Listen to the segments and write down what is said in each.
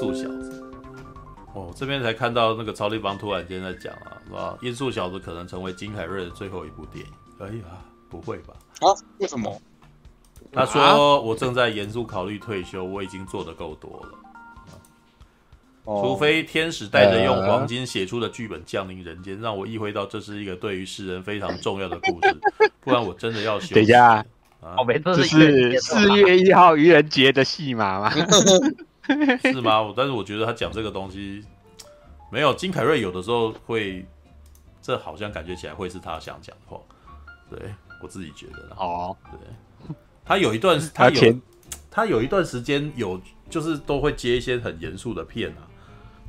速小子。哦，这边才看到那个超立方突然间在讲啊，是吧？音速小子可能成为金凯瑞的最后一部电影。哎呀，不会吧？啊？为什么？他说：“我正在严肃考虑退休，我已经做的够多了。除非天使带着用黄金写出的剧本降临人间，让我意会到这是一个对于世人非常重要的故事，不然我真的要休息。”等一下，啊，这是四月一号愚人节的戏码吗？是吗？但是我觉得他讲这个东西没有金凯瑞有的时候会，这好像感觉起来会是他想讲的话。对，我自己觉得哦，对，他有一段他有他有一段时间有就是都会接一些很严肃的片啊，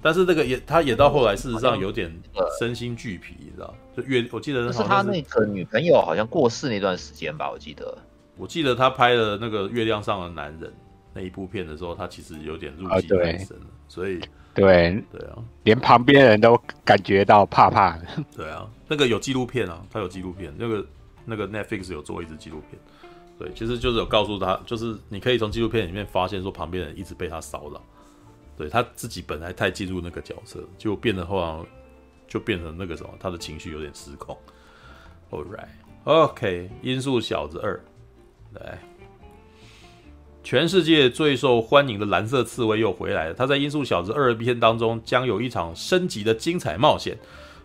但是这个也他也到后来事实上有点身心俱疲，你知道？就月我记得是，是他那个女朋友好像过世那段时间吧，我记得，我记得他拍了那个月亮上的男人。那一部片的时候，他其实有点入戏太深了，所以对对啊，连旁边人都感觉到怕怕的。对啊，那个有纪录片啊，他有纪录片，那个那个 Netflix 有做一支纪录片，对，其实就是有告诉他，就是你可以从纪录片里面发现说旁边人一直被他骚扰，对他自己本来太进入那个角色，就变得后来就变成那个什么，他的情绪有点失控。All right，OK，okay，音速小子二，来。全世界最受欢迎的蓝色刺猬又回来了。他在《音速小子二》篇当中将有一场升级的精彩冒险。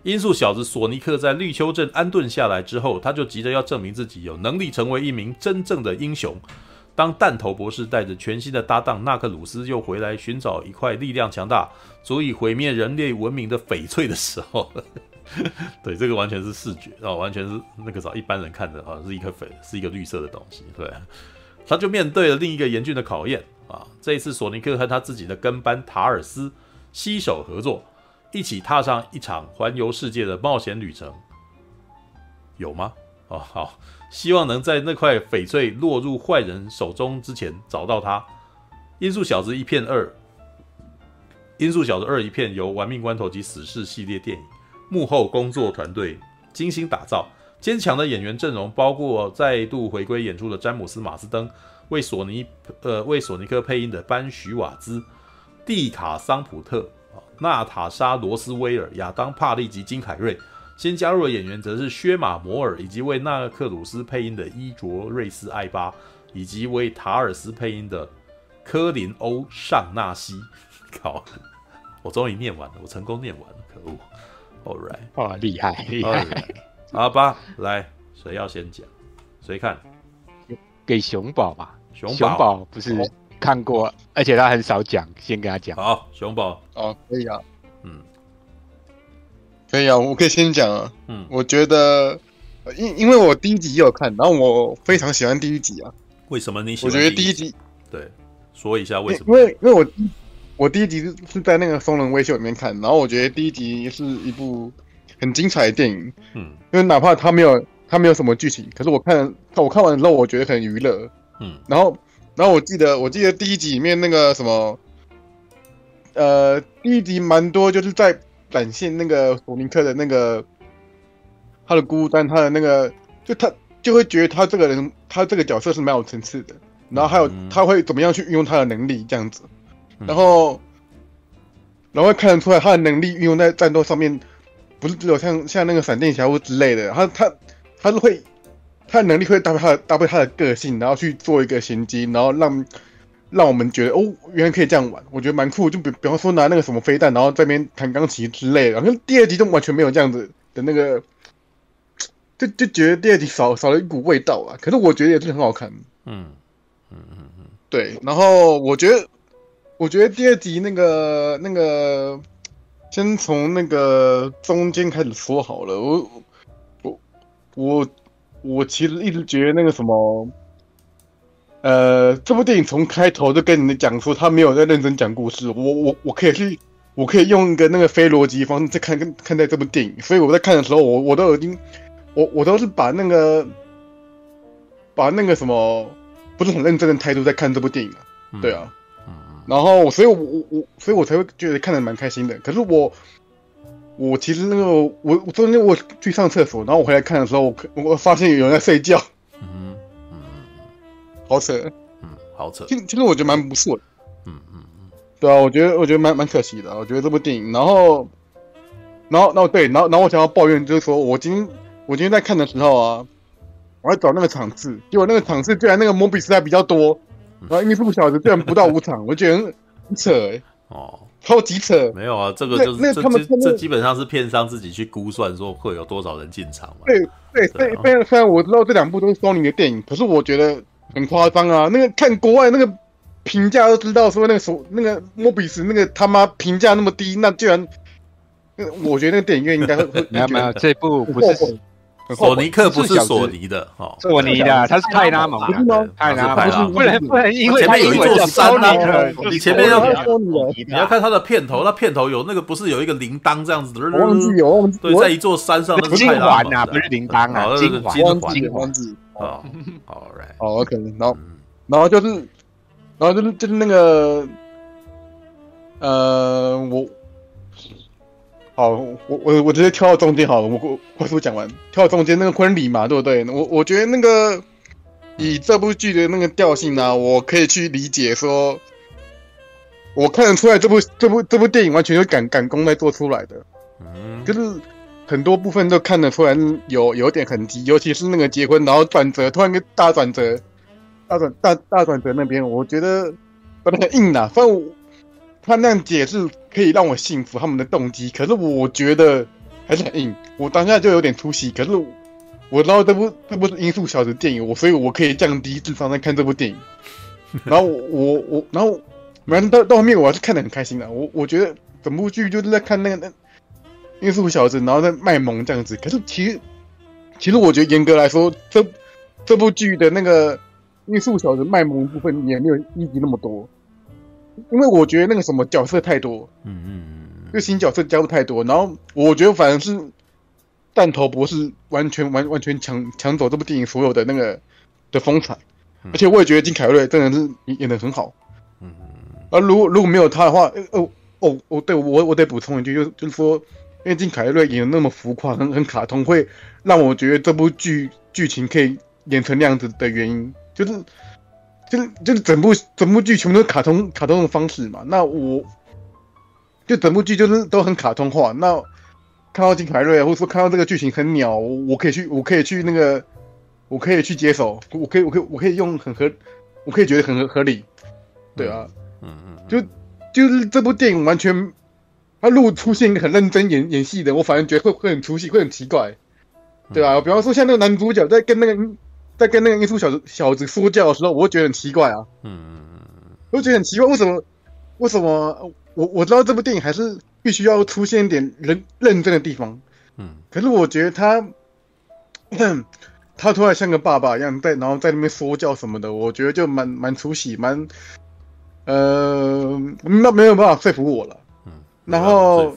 音速小子索尼克在绿丘镇安顿下来之后，他就急着要证明自己有能力成为一名真正的英雄。当弹头博士带着全新的搭档纳克鲁斯又回来寻找一块力量强大、足以毁灭人类文明的翡翠的时候，对，这个完全是视觉啊，完全是那个啥一般人看的啊，是一颗翡，是一个绿色的东西，对。他就面对了另一个严峻的考验啊！这一次，索尼克和他自己的跟班塔尔斯携手合作，一起踏上一场环游世界的冒险旅程。有吗？哦，好，希望能在那块翡翠落入坏人手中之前找到它。音速小子一片二，音速小子二一片由玩命关头及死侍系列电影幕后工作团队精心打造。坚强的演员阵容包括再度回归演出的詹姆斯·马斯登，为索尼呃为索尼克配音的班·许瓦兹、蒂卡·桑普特、娜塔莎·罗斯威尔、亚当·帕利及金凯瑞。先加入的演员则是薛马·摩尔，以及为纳克鲁斯配音的伊卓瑞斯·艾巴，以及为塔尔斯配音的科林·欧·尚纳西。靠！我终于念完了，我成功念完了，可恶！All right，哦，厉害厉害。好吧，来，谁要先讲？谁看？给熊宝吧。熊宝，熊宝不是看过，而且他很少讲，先跟他讲。好，熊宝，哦，可以啊，嗯，可以啊，我可以先讲啊。嗯，我觉得，因因为我第一集也有看，然后我非常喜欢第一集啊。为什么你喜欢？我觉得第一集，对，说一下为什么？因为因为我我第一集是是在那个松仁微秀里面看，然后我觉得第一集是一部。很精彩的电影，嗯，因为哪怕它没有它没有什么剧情，可是我看我看完之后，我觉得很娱乐，嗯，然后然后我记得我记得第一集里面那个什么，呃，第一集蛮多就是在展现那个索尼克的那个他的孤单，他的那个就他就会觉得他这个人他这个角色是蛮有层次的，然后还有他会怎么样去运用他的能力这样子，然后然后会看得出来他的能力运用在战斗上面。不是只有像像那个闪电侠或之类的，他他他是会，他的能力会搭配他的搭配他的个性，然后去做一个衔接，然后让让我们觉得哦，原来可以这样玩，我觉得蛮酷。就比比方说拿那个什么飞弹，然后在那边弹钢琴之类的，然后第二集就完全没有这样子的那个，就就觉得第二集少少了一股味道啊。可是我觉得也是很好看，嗯嗯嗯嗯，对。然后我觉得我觉得第二集那个那个。先从那个中间开始说好了，我我我我其实一直觉得那个什么，呃，这部电影从开头就跟你讲说他没有在认真讲故事，我我我可以去，我可以用一个那个非逻辑方式在看看看待这部电影，所以我在看的时候，我我都已经，我我都是把那个把那个什么不是很认真的态度在看这部电影啊，对啊。然后，所以我我我，所以我才会觉得看的蛮开心的。可是我，我其实那个我我中间我去上厕所，然后我回来看的时候，我我发现有人在睡觉。嗯嗯嗯，好扯。嗯，好扯。其其实我觉得蛮不错的。嗯嗯嗯，对啊，我觉得我觉得蛮蛮可惜的。我觉得这部电影，然后，然后，然后对，然后，然后我想要抱怨就是说，我今天我今天在看的时候啊，我在找那个场次，结果那个场次居然那个摩比斯还比较多，然后音速小子居然不到五场，我觉得很扯哎、欸。哦。超级扯，没有啊，这个就是这这基本上是片商自己去估算说会有多少人进场嘛。对对对，虽然虽然我知道这两部都是索尼的电影，可是我觉得很夸张啊。那个看国外那个评价都知道，说那个手那个莫比斯那个他妈评价那么低，那居然，我觉得那个电影院应该会会没有没有，这部不是。索尼克不是索尼的，哦，索尼的，他是派拉蒙，不是吗？派拉蒙，不能不能因为前面有一座山啊，你前面要你要看它的片头，那片头有那个不是有一个铃铛这样子的？我忘记有，我忘记对，在一座山上，那是金环啊，不是铃铛啊，金环，金环，哦，All right，哦，OK，然后然后就是，然后就是就是那个，呃，我。好，我我我直接跳到中间好了，我我快速讲完，跳到中间那个婚礼嘛，对不对？我我觉得那个以这部剧的那个调性呢、啊，我可以去理解说，我看得出来这部这部这部电影完全是赶赶工在做出来的，嗯，就是很多部分都看得出来有有点痕迹，尤其是那个结婚然后转折，突然一个大转折，大转大大转折那边，我觉得不那个硬啊，反正。他那样解释可以让我信服他们的动机，可是我觉得还是很硬。我当下就有点出戏，可是我知道这部这部是音速小子电影，我所以我可以降低智商在看这部电影。然后我我然后反正到到后面我还是看得很开心的。我我觉得整部剧就是在看那个那音速小子，然后在卖萌这样子。可是其实其实我觉得严格来说，这这部剧的那个音速小子卖萌部分也没有一集那么多。因为我觉得那个什么角色太多，嗯嗯嗯，就新角色加入太多，然后我觉得反而是弹头博士完全完完全抢抢走这部电影所有的那个的风采，而且我也觉得金凯瑞真的是演的很好，嗯嗯，而如果如果没有他的话，哦哦哦，对我我得补充一句，就就是说，因为金凯瑞演的那么浮夸，很很卡通，会让我觉得这部剧剧情可以演成那样子的原因，就是。就是就是整部整部剧全部都是卡通卡通的方式嘛，那我就整部剧就是都很卡通化。那看到金凯瑞，或者说看到这个剧情很鸟，我可以去，我可以去那个，我可以去接手，我可以，我可以，我可以用很合，我可以觉得很合合理，对啊，嗯。嗯，就就是这部电影完全，他如果出现一个很认真演演戏的，我反而觉得会会很出戏，会很奇怪，对啊，比方说像那个男主角在跟那个。在跟那个音速小子小子说教的时候，我会觉得很奇怪啊。嗯，我会觉得很奇怪，为什么？为什么？我我知道这部电影还是必须要出现一点认认真的地方。嗯，可是我觉得他，他突然像个爸爸一样在，然后在那边说教什么的，我觉得就蛮蛮出戏，蛮呃，那没有办法说服我了。嗯，然后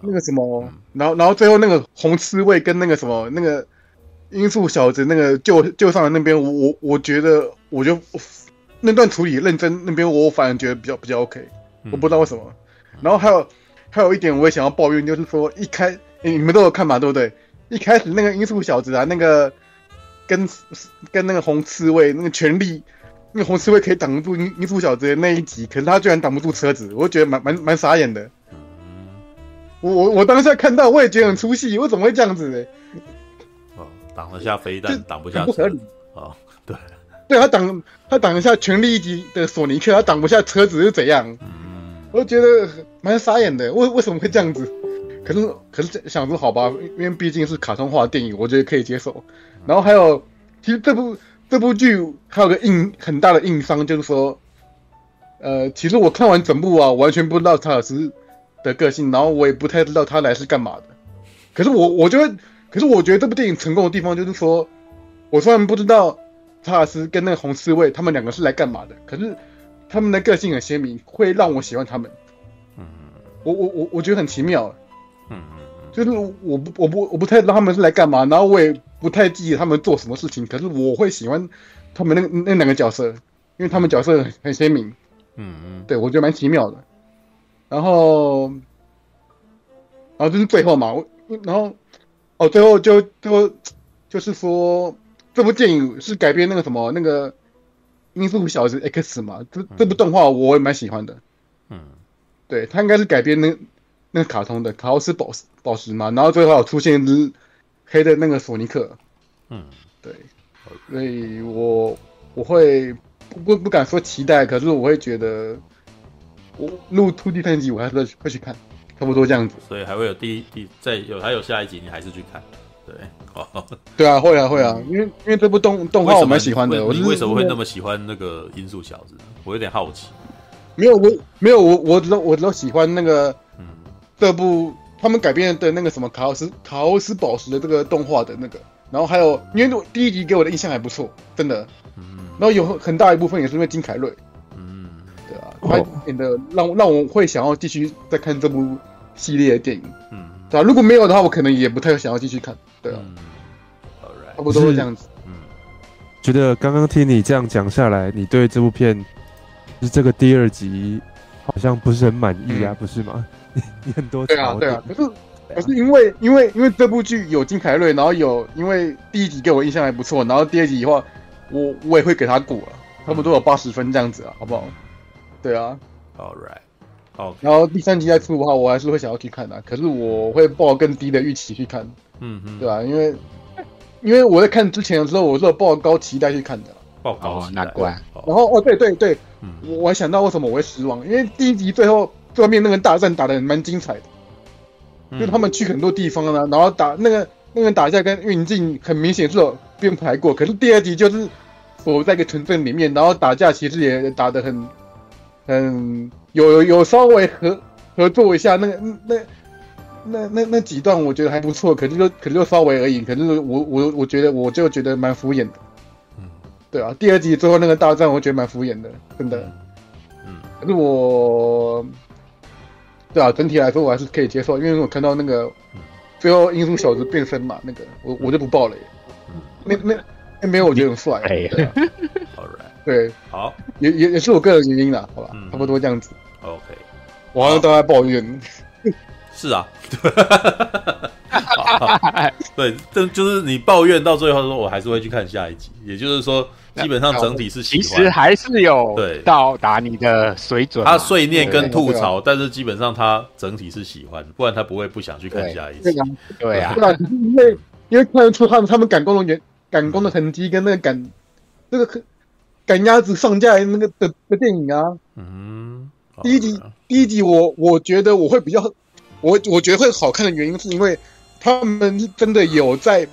那个什么，然后然后最后那个红刺猬跟那个什么那个。音速小子那个救救上来那边，我我我觉得，我就那段处理认真那边，我反而觉得比较比较 OK，我不知道为什么。然后还有还有一点，我也想要抱怨，就是说一开你们都有看嘛，对不对？一开始那个音速小子啊，那个跟跟那个红刺猬那个权力，那个红刺猬可以挡住音音速小子的那一集，可是他居然挡不住车子，我觉得蛮蛮蛮傻眼的。我我我当下看到，我也觉得很出戏，我怎么会这样子呢？挡得下飞弹，挡不下车。不合理啊！对，对他挡他挡得下全力一击的索尼克，他挡不下车子是怎样？嗯，我觉得蛮傻眼的。为为什么会这样子？可是可是想说好吧，因为毕竟是卡通化的电影，我觉得可以接受。然后还有，其实这部这部剧还有个硬很大的硬伤，就是说，呃，其实我看完整部啊，完全不知道查尔斯的个性，然后我也不太知道他来是干嘛的。可是我我觉得。可是我觉得这部电影成功的地方就是说，我虽然不知道查尔斯跟那个红刺猬他们两个是来干嘛的，可是他们的个性很鲜明，会让我喜欢他们。嗯，我我我我觉得很奇妙。嗯嗯，就是我不我不我不太知道他们是来干嘛，然后我也不太记得他们做什么事情，可是我会喜欢他们那那两个角色，因为他们角色很鲜明。嗯嗯，对，我觉得蛮奇妙的。然后，然后就是最后嘛，我然后。哦，最后就最后就是说，这部电影是改编那个什么那个《音速小子 X》嘛？这这部动画我也蛮喜欢的。嗯，对它应该是改编那那个卡通的卡奥斯宝石宝石嘛，然后最后有出现一只黑的那个索尼克，嗯，对，所以我我会不不不敢说期待，可是我会觉得我录 2D 探险集我还是会会去看，差不多这样子。所以还会有第一第再有还有下一集，你还是去看，对，哦，对啊，会啊会啊，因为因为这部动动画我蛮喜欢的。你为什么会那么喜欢那个音速小子？我有点好奇。没有我没有我我只我只喜欢那个嗯这部他们改编的那个什么卡奥斯卡奥斯宝石的这个动画的那个，然后还有因为第一集给我的印象还不错，真的，嗯，然后有很大一部分也是因为金凯瑞，嗯，对啊，他演的让让我会想要继续再看这部系列的电影，嗯，对啊，如果没有的话，我可能也不太想要继续看，对啊，差不多是这样子，嗯，觉得刚刚听你这样讲下来，你对这部片就。是这个第二集好像不是很满意啊，嗯、不是吗？你很多对啊对啊，可是可是因为因为因为这部剧有金凯瑞，然后有因为第一集给我印象还不错，然后第二集的话，我我也会给他过了，差不多有八十分这样子啊，好不好？对啊，All right，好，然后第三集再出的话，我还是会想要去看的，啊，可是我会抱更低的预期去看，嗯嗯，对啊，因为因为我在看之前的时候，我是有抱高期待去看的。报告难怪。然后哦，对对对，嗯、我我还想到为什么我会失望，因为第一集最后最后面那个大战打的蛮精彩的，嗯、就他们去很多地方呢，然后打那个那个打架跟运镜很明显是有编排过，可是第二集就是我在一个城镇里面，然后打架其实也打得很很有有有稍微合合作一下，那个那那那那几段我觉得还不错，可是就可是就稍微而已，可是我我我觉得我就觉得蛮敷衍的。嗯对啊，第二集最后那个大战，我觉得蛮敷衍的，真的。嗯，可是我，对啊，整体来说我还是可以接受，因为我看到那个最后英雄小子变身嘛，那个我我就不爆了。嗯，那那那没有，我觉得很帅。对，好，也也也是我个人原因啦，好吧，差不多这样子。OK，我好像都在抱怨。是啊。对，这就是你抱怨到最后说，我还是会去看下一集。也就是说，基本上整体是喜欢，其实还是有对到达你的水准。他碎念跟吐槽，但是基本上他整体是喜欢，不然他不会不想去看下一集。对啊，因为因为看得出他们他们赶工的原赶工的痕迹跟那个赶这个赶鸭子上架那个的的电影啊。嗯，第一集第一集我我觉得我会比较我我觉得会好看的原因是因为。他们真的有在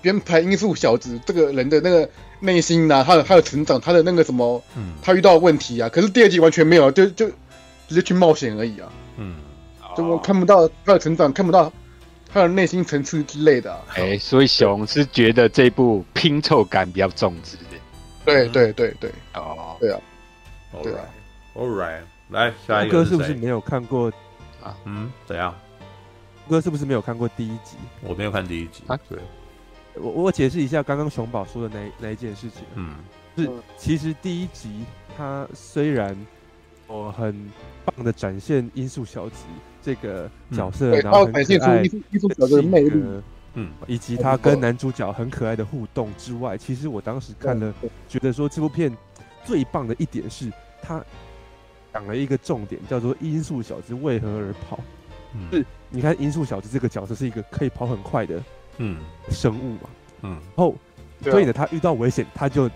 编排音速小子这个人的那个内心呐，他的他的成长，他的那个什么，嗯，他遇到的问题啊。可是第二集完全没有，就就直接去冒险而已啊。嗯，就我看不到他的成长，看不到他的内心层次之类的。哎，所以熊是觉得这部拼凑感比较重？对对对对，哦，对啊，对啊，All right，来下一个是不是没有看过？啊？嗯，怎样？哥是不是没有看过第一集？我没有看第一集啊。对，我我解释一下刚刚熊宝说的那那一件事情。嗯，是其实第一集它虽然我很棒的展现音速小子这个角色，然后很可爱的魅力，嗯，以及他跟男主角很可爱的互动之外，其实我当时看了，觉得说这部片最棒的一点是，他讲了一个重点，叫做音速小子为何而跑。是，你看音速小子这个角色是一个可以跑很快的嗯生物嘛，嗯，然后所以呢，他遇到危险，他就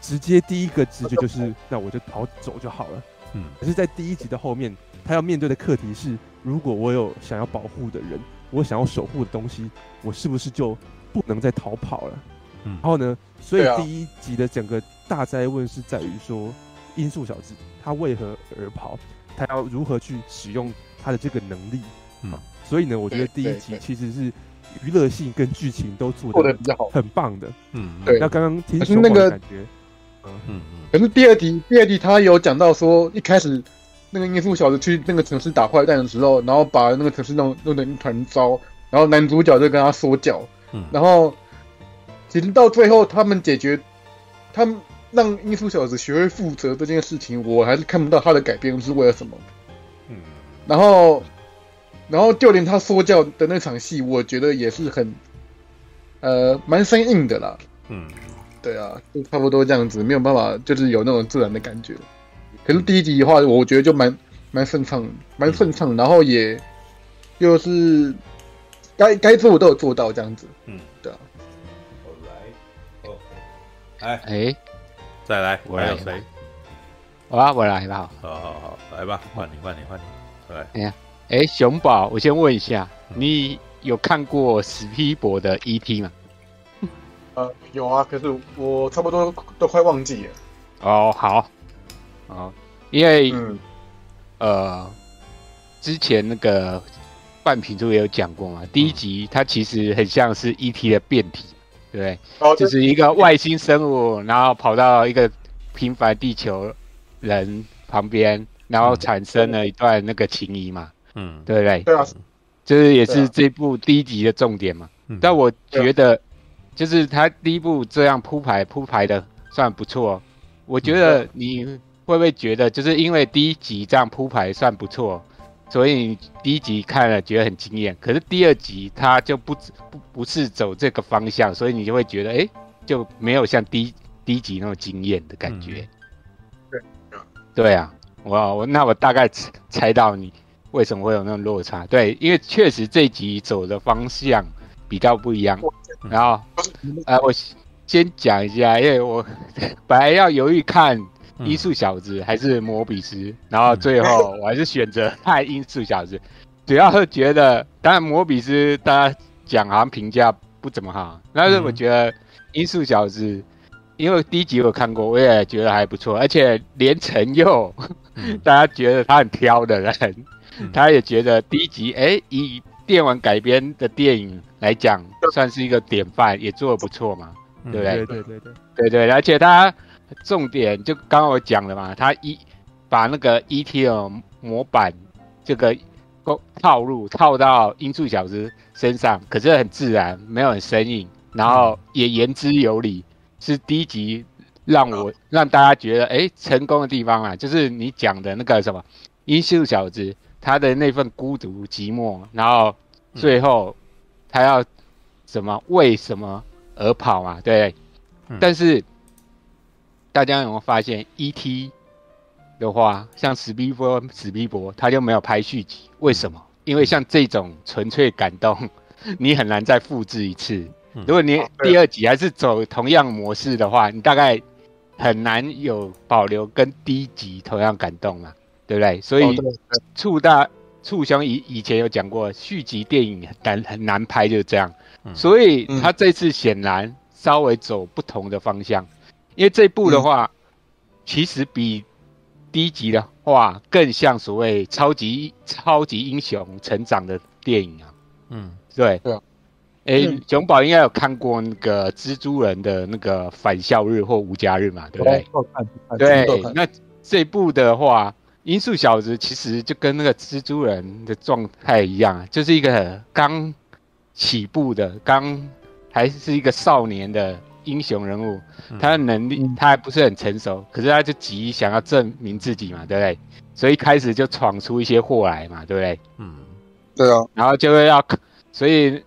直接第一个直觉就是，那我就逃走就好了，嗯。可是，在第一集的后面，他要面对的课题是，如果我有想要保护的人，我想要守护的东西，我是不是就不能再逃跑了？嗯。然后呢，所以第一集的整个大灾问是在于说，音速小子他为何而跑，他要如何去使用。他的这个能力，嗯，所以呢，我觉得第一集其实是娱乐性跟剧情都做的比较好，很棒的，嗯，对。那刚刚听说那个感觉，嗯嗯，可是第二集，第二集他有讲到说，一开始那个音速小子去那个城市打坏蛋的时候，然后把那个城市弄弄得一团糟，然后男主角就跟他说教，嗯，然后其实到最后他们解决，他们让音速小子学会负责这件事情，我还是看不到他的改变是为了什么。嗯然后，然后就连他说教的那场戏，我觉得也是很，呃，蛮生硬的啦。嗯，对啊，就差不多这样子，没有办法，就是有那种自然的感觉。可是第一集的话，我觉得就蛮蛮顺畅，蛮顺畅，然后也又是该该做的都有做到这样子。嗯，对啊。来，OK，哎哎，再来，我来还有谁？好啊，我来吧。好好好，来吧，换你，换你，换你，来。哎呀，哎，熊宝，我先问一下，你有看过史皮博的 E.T. 吗？呃，有啊，可是我差不多都快忘记了。哦，好，哦，因为、嗯、呃，之前那个半瓶醋也有讲过嘛，第一集它其实很像是 E.T. 的变体，对不对？哦、就是一个外星生物，然后跑到一个平凡地球人旁边，然后产生了一段那个情谊嘛，嗯，对不对？对啊，就是也是这部第一集的重点嘛。嗯、但我觉得。就是他第一部这样铺排铺排的算不错，我觉得你会不会觉得就是因为第一集这样铺排算不错，所以你第一集看了觉得很惊艳，可是第二集它就不不不是走这个方向，所以你就会觉得哎，就没有像第一第一集那么惊艳的感觉。对，对啊，我我那我大概猜到你为什么会有那种落差。对，因为确实这一集走的方向比较不一样。然后，呃，我先讲一下，因为我 本来要犹豫看《音速小子》还是《摩比斯》，然后最后我还是选择看《音速小子》，主要是觉得，当然《摩比斯》大家讲好像评价不怎么好，但是我觉得《音速小子》，因为第一集我看过，我也觉得还不错，而且连陈佑，大家觉得他很挑的人，他也觉得第一集，哎，以电玩改编的电影来讲，算是一个典范，也做得不错嘛，对不对？对对对。对对对，而且他重点就刚刚我讲了嘛，他一把那个 ETL 模板这个套路套到音速小子身上，可是很自然，没有很生硬，然后也言之有理，是第一集让我让大家觉得哎成功的地方啊，就是你讲的那个什么音速小子。他的那份孤独寂寞，然后最后他要什么？为什么而跑嘛？对。嗯、但是大家有没有发现，E.T. 的话，像史蒂夫、史蒂博，他就没有拍续集？为什么？因为像这种纯粹感动，你很难再复制一次。如果你第二集还是走同样模式的话，你大概很难有保留跟第一集同样感动嘛。对不对？所以促大促兄以以前有讲过，续集电影很难很难拍，就是这样。所以他这次显然稍微走不同的方向，因为这部的话，其实比第一集的话更像所谓超级超级英雄成长的电影啊。嗯，对。对。哎，熊宝应该有看过那个蜘蛛人的那个返校日或无家日嘛？对不对？对。那这部的话。音速小子其实就跟那个蜘蛛人的状态一样，就是一个刚起步的，刚还是一个少年的英雄人物，他的能力他还不是很成熟，可是他就急想要证明自己嘛，对不对？所以一开始就闯出一些祸来嘛，对不对？嗯，对啊。然后就会要，所以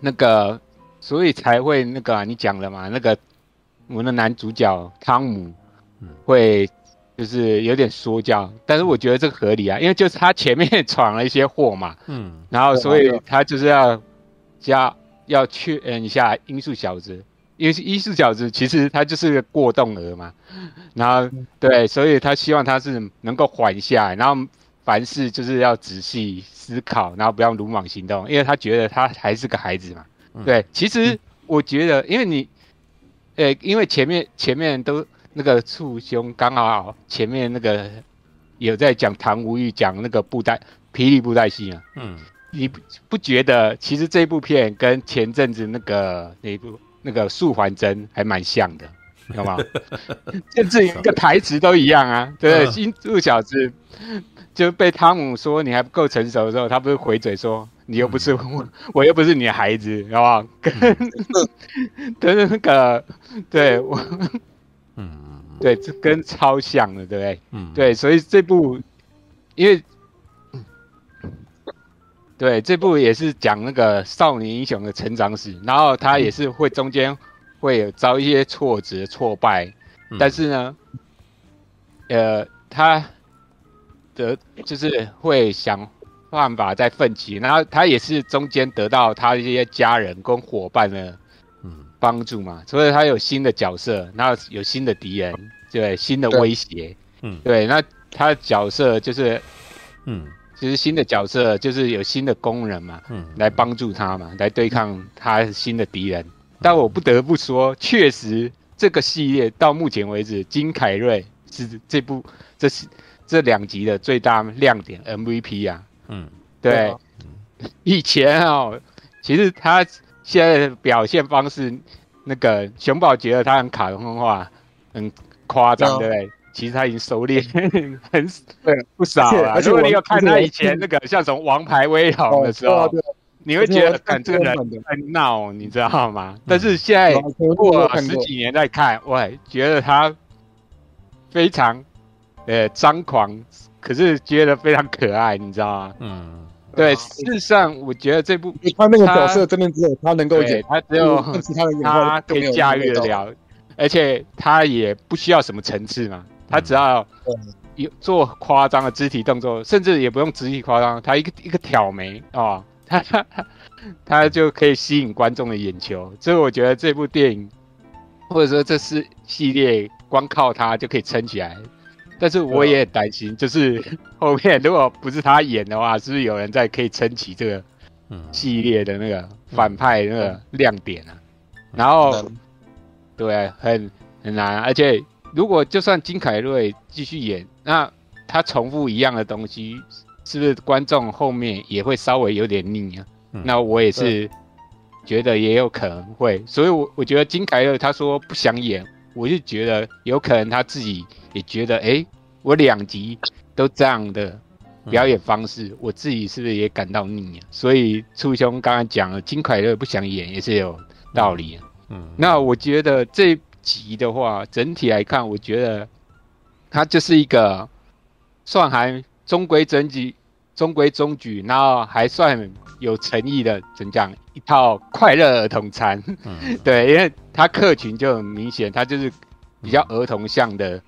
那个，所以才会那个、啊、你讲了嘛，那个我们的男主角汤姆会。就是有点说教，但是我觉得这个合理啊，因为就是他前面闯了一些祸嘛，嗯，然后所以他就是要加要确认一下音速小子，因为一四小子其实他就是个过动儿嘛，然后对，所以他希望他是能够缓下来，然后凡事就是要仔细思考，然后不要鲁莽行动，因为他觉得他还是个孩子嘛，对，其实我觉得，因为你，呃，因为前面前面都。那个醋兄刚好前面那个有在讲唐无欲讲那个布袋霹雳布袋戏啊，嗯，你不不觉得其实这部片跟前阵子那个那一部那个素还真还蛮像的，懂吗？甚至一个台词都一样啊，对不对？音速小子就被汤姆说你还不够成熟的时候，他不是回嘴说你又不是我，嗯、我又不是你的孩子，好不好？跟 跟那个对我。嗯，对，这跟超像的，对不对？嗯，对，所以这部，因为，对，这部也是讲那个少年英雄的成长史，然后他也是会中间会有遭一些挫折、挫败，嗯、但是呢，呃，他的就是会想办法再奋起，然后他也是中间得到他一些家人跟伙伴的嗯。帮助嘛，所以他有新的角色，然后有新的敌人，对，新的威胁，嗯，对，那他的角色就是嗯。其实新的角色就是有新的工人嘛，嗯，来帮助他嘛，来对抗他新的敌人。但我不得不说，确实这个系列到目前为止，金凯瑞是这部这是这两集的最大亮点 MVP 啊。嗯，对。以前哦，其实他现在的表现方式，那个熊宝觉得他很卡通化，很夸张，对不对？其实他已经熟练很对不少了。如果你有看他以前那个像什么《王牌威龙》的时候，你会觉得看这个人很闹，你知道吗？但是现在过了十几年再看，我觉得他非常呃张狂，可是觉得非常可爱，你知道吗？嗯，对。事实上，我觉得这部他那个角色真的只有他能够演，他只有他可以驾驭得了，而且他也不需要什么层次嘛。他只要有做夸张的肢体动作，甚至也不用肢体夸张，他一个一个挑眉啊，他、哦、他他就可以吸引观众的眼球。所以我觉得这部电影或者说这是系列，光靠他就可以撑起来。但是我也很担心，就是后面如果不是他演的话，是不是有人在可以撑起这个系列的那个反派那个亮点啊？然后对，很很难，而且。如果就算金凯瑞继续演，那他重复一样的东西，是不是观众后面也会稍微有点腻啊？嗯、那我也是觉得也有可能会，所以我我觉得金凯瑞他说不想演，我就觉得有可能他自己也觉得，哎、欸，我两集都这样的表演方式，嗯、我自己是不是也感到腻啊？所以初兄刚刚讲了，金凯瑞不想演也是有道理啊。嗯，那我觉得这。集的话，整体来看，我觉得它就是一个算还中规中矩、中规中矩，然后还算有诚意的，怎讲？一套快乐儿童餐。嗯、对，因为它客群就很明显，它就是比较儿童向的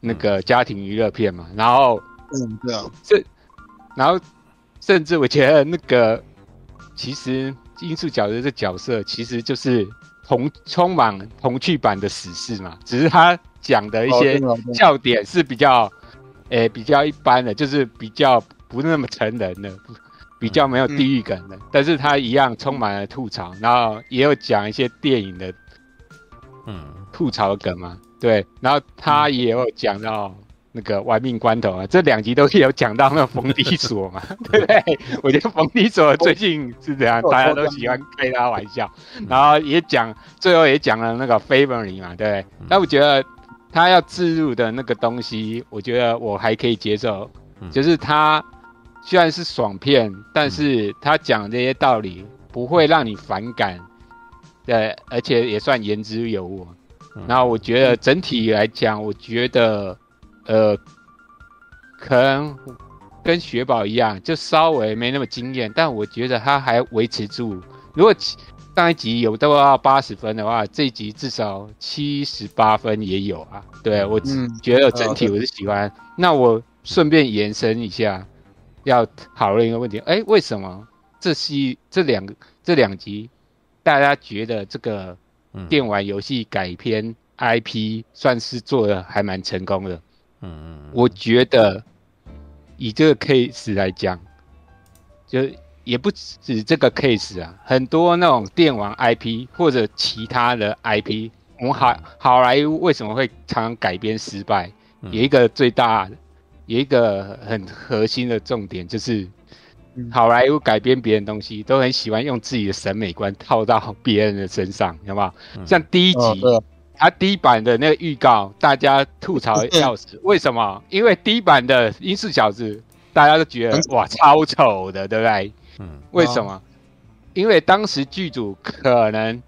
那个家庭娱乐片嘛。然后，嗯，对啊，这，然后甚至我觉得那个其实音速小子这角色其实就是。童充满童趣版的死侍嘛，只是他讲的一些笑点是比较，诶、欸、比较一般的，就是比较不那么成人的，比较没有地域感的，嗯、但是他一样充满了吐槽，然后也有讲一些电影的，嗯，吐槽梗嘛，对，然后他也有讲到。那个玩命关头啊，这两集都是有讲到那个冯迪索嘛，对不对？我觉得冯迪索最近是怎样，大家都喜欢开他玩笑，然后也讲，最后也讲了那个 Family 嘛，对不对？但我觉得他要置入的那个东西，我觉得我还可以接受，就是他虽然是爽片，但是他讲这些道理不会让你反感，对，而且也算言之有物。然后我觉得整体来讲，我觉得。呃，可能跟雪宝一样，就稍微没那么惊艳，但我觉得他还维持住。如果上一集有都要八十分的话，这一集至少七十八分也有啊。对，我只觉得整体我是喜欢。嗯、那我顺便延伸一下，要讨论一个问题：哎、欸，为什么这戏这两个这两集，大家觉得这个电玩游戏改编 IP 算是做的还蛮成功的？嗯嗯，我觉得以这个 case 来讲，就也不止这个 case 啊，很多那种电玩 IP 或者其他的 IP，我们好好莱坞为什么会常常改编失败？有一个最大，有一个很核心的重点就是，好莱坞改编别人东西，都很喜欢用自己的审美观套到别人的身上，有没有？像第一集。他第一版的那个预告，大家吐槽要死。为什么？因为第一版的音速小子，大家都觉得哇超丑的，对不对？嗯。为什么？因为当时剧组可能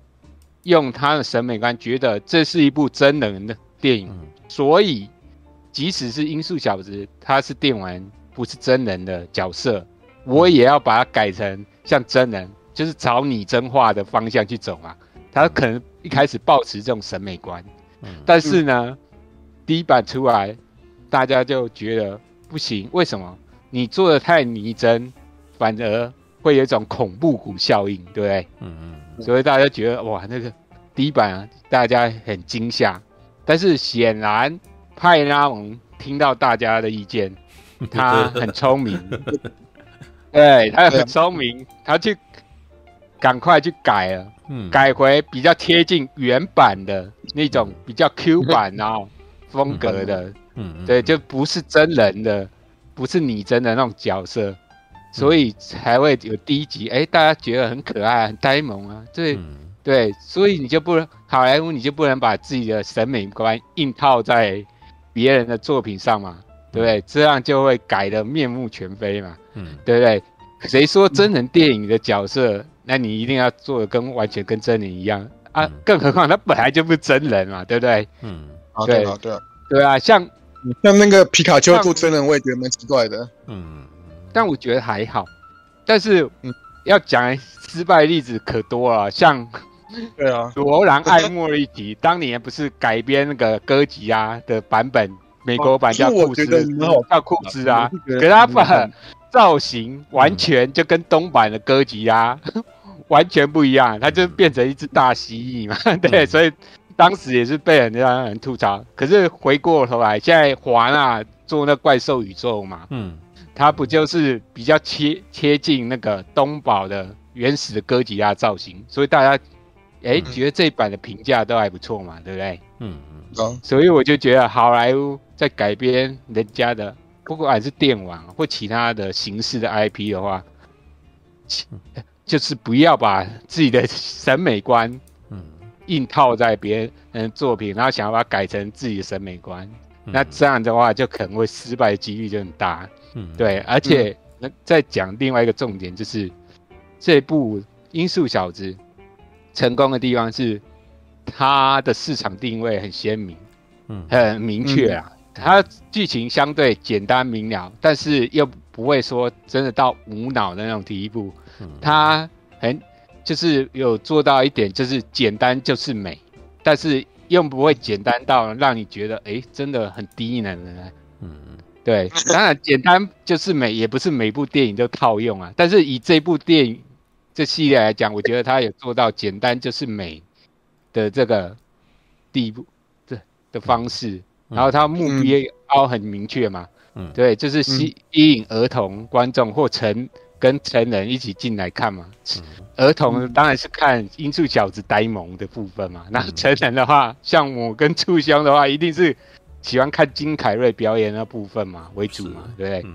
用他的审美观，觉得这是一部真人的电影，所以即使是音速小子，他是电玩，不是真人的角色，我也要把它改成像真人，就是朝拟真化的方向去走嘛。他可能一开始抱持这种审美观，嗯、但是呢，嗯、第一版出来，大家就觉得不行，为什么？你做的太拟真，反而会有一种恐怖谷效应，对不对？嗯嗯。所以大家觉得哇，那个第一版啊，大家很惊吓。但是显然派拉蒙听到大家的意见，他很聪明，对，他很聪明，他去赶快去改了，嗯，改回比较贴近原版的那种比较 Q 版啊 风格的，嗯，对，就不是真人的。不是拟真的那种角色，所以才会有第一集。哎、欸，大家觉得很可爱、很呆萌啊。对、嗯、对，所以你就不能好莱坞，你就不能把自己的审美观硬套在别人的作品上嘛？对不对？这样就会改得面目全非嘛？嗯，对不对？谁说真人电影的角色，嗯、那你一定要做的跟完全跟真人一样啊？嗯、更何况他本来就不是真人嘛，对不对？嗯，对啊，对啊，对啊，像。像那个皮卡丘做真人，我也觉得蛮奇怪的。嗯，但我觉得还好。但是，嗯，要讲失败例子可多了，像，对啊，罗兰·艾默利奇当年不是改编那个歌集啊的版本，美国版叫库斯，叫库斯啊，可他把造型完全就跟东版的歌吉拉完全不一样，它就变成一只大蜥蜴嘛，对，所以。当时也是被人家人吐槽，可是回过头来，现在华纳做那怪兽宇宙嘛，嗯，它不就是比较贴贴近那个东宝的原始的哥吉拉造型，所以大家哎、欸、觉得这一版的评价都还不错嘛，对不对？嗯嗯，所以我就觉得好莱坞在改编人家的，不管是电玩或其他的形式的 IP 的话，就是不要把自己的审美观。嗯。硬套在别人的作品，然后想要把它改成自己的审美观，嗯、那这样的话就可能会失败的几率就很大。嗯，对，而且那再讲另外一个重点，就是这部《音速小子》成功的地方是它的市场定位很鲜明，嗯，很明确啊。它剧情相对简单明了，但是又不会说真的到无脑的那种第一部，它很。就是有做到一点，就是简单就是美，但是又不会简单到让你觉得哎、欸，真的很低能的。嗯，对，当然简单就是美，也不是每部电影都套用啊。但是以这部电影这系列来讲，我觉得它有做到简单就是美的这个地步的的方式，然后它目标很明确嘛。嗯，对，就是吸吸引儿童观众或成。跟成人一起进来看嘛，儿童当然是看《音速小子》呆萌的部分嘛。那成人的话，像我跟畜兄的话，一定是喜欢看金凯瑞表演那部分嘛为主嘛，对不对？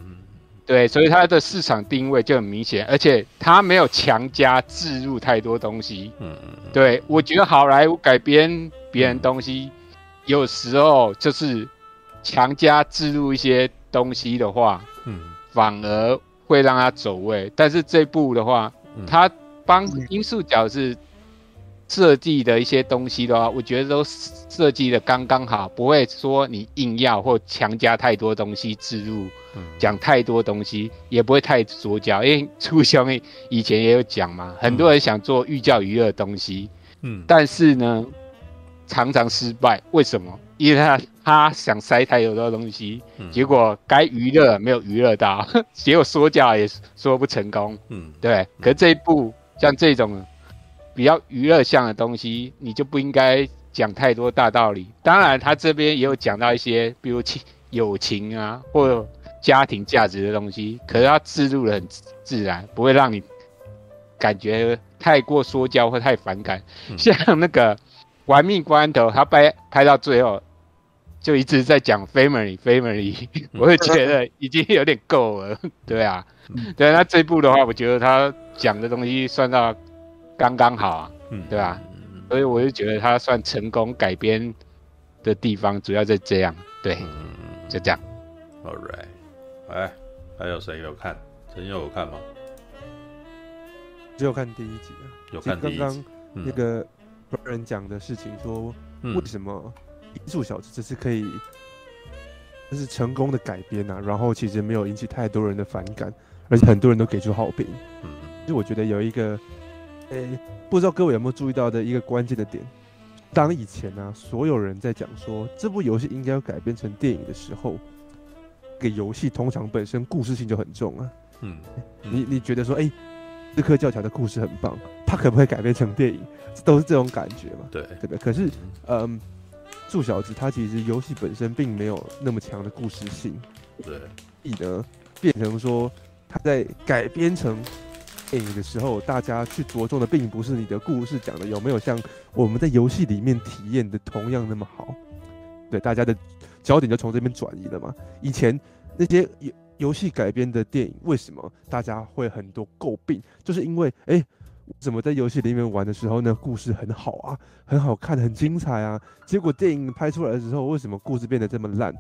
对，所以它的市场定位就很明显，而且它没有强加置入太多东西。嗯嗯，对，我觉得好莱坞改编别人东西，有时候就是强加置入一些东西的话，嗯，反而。会让他走位，但是这部的话，嗯、他帮音速角是设计的一些东西的话，我觉得都设计的刚刚好，不会说你硬要或强加太多东西置入，讲、嗯、太多东西也不会太左脚，因为初兄以前也有讲嘛，很多人想做寓教于乐的东西，嗯，但是呢，常常失败，为什么？因为他他想塞太多东西，嗯、结果该娱乐没有娱乐到，结果说教也说不成功。嗯，对。可是这一部像这种比较娱乐向的东西，你就不应该讲太多大道理。当然，他这边也有讲到一些，比如情友情啊，或家庭价值的东西。可是他置入的很自然，不会让你感觉太过说教或太反感。嗯、像那个。玩命关头，他拍拍到最后，就一直在讲 family family，我就觉得已经有点够了，对啊，对，那这部的话，我觉得他讲的东西算到刚刚好啊，对吧？所以我就觉得他算成功改编的地方，主要在这样，对，就这样。All right，哎，还有谁有看？陈佑有看吗？只有看第一集啊，有看第一集。刚刚那个。人讲的事情说，为什么《音速小子》这次可以，这是成功的改编啊？然后其实没有引起太多人的反感，而且很多人都给出好评。嗯，其实我觉得有一个，诶，不知道各位有没有注意到的一个关键的点，当以前呢、啊，所有人在讲说这部游戏应该要改编成电影的时候，这个游戏通常本身故事性就很重啊。嗯，嗯你你觉得说，哎、欸，刺客教条的故事很棒，它可不可以改编成电影？都是这种感觉嘛。对，对不对？可是，嗯，祝小子他其实游戏本身并没有那么强的故事性。对，以呢变成说他在改编成电影的时候，大家去着重的并不是你的故事讲的有没有像我们在游戏里面体验的同样那么好。对，大家的焦点就从这边转移了嘛。以前那些游戏改编的电影，为什么大家会很多诟病？就是因为，哎，怎么在游戏里面玩的时候呢，故事很好啊，很好看，很精彩啊。结果电影拍出来的时候，为什么故事变得这么烂？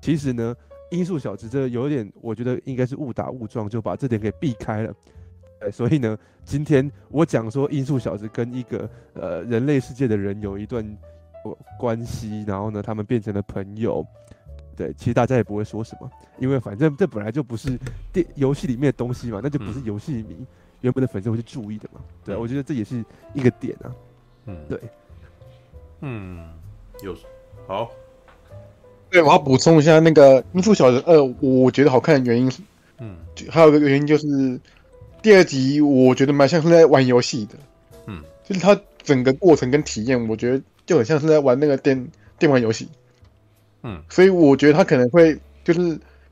其实呢，音速小子这有点，我觉得应该是误打误撞，就把这点给避开了。哎，所以呢，今天我讲说音速小子跟一个呃人类世界的人有一段。关系，然后呢，他们变成了朋友。对，其实大家也不会说什么，因为反正这本来就不是电游戏里面的东西嘛，那就不是游戏迷原本的粉丝会去注意的嘛。对，我觉得这也是一个点啊。嗯，对，嗯，有好。对，我要补充一下那个《音速小子二》，我觉得好看的原因，嗯，还有一个原因就是第二集我觉得蛮像是在玩游戏的，嗯，就是它整个过程跟体验，我觉得。就很像是在玩那个电电玩游戏，嗯，所以我觉得他可能会就是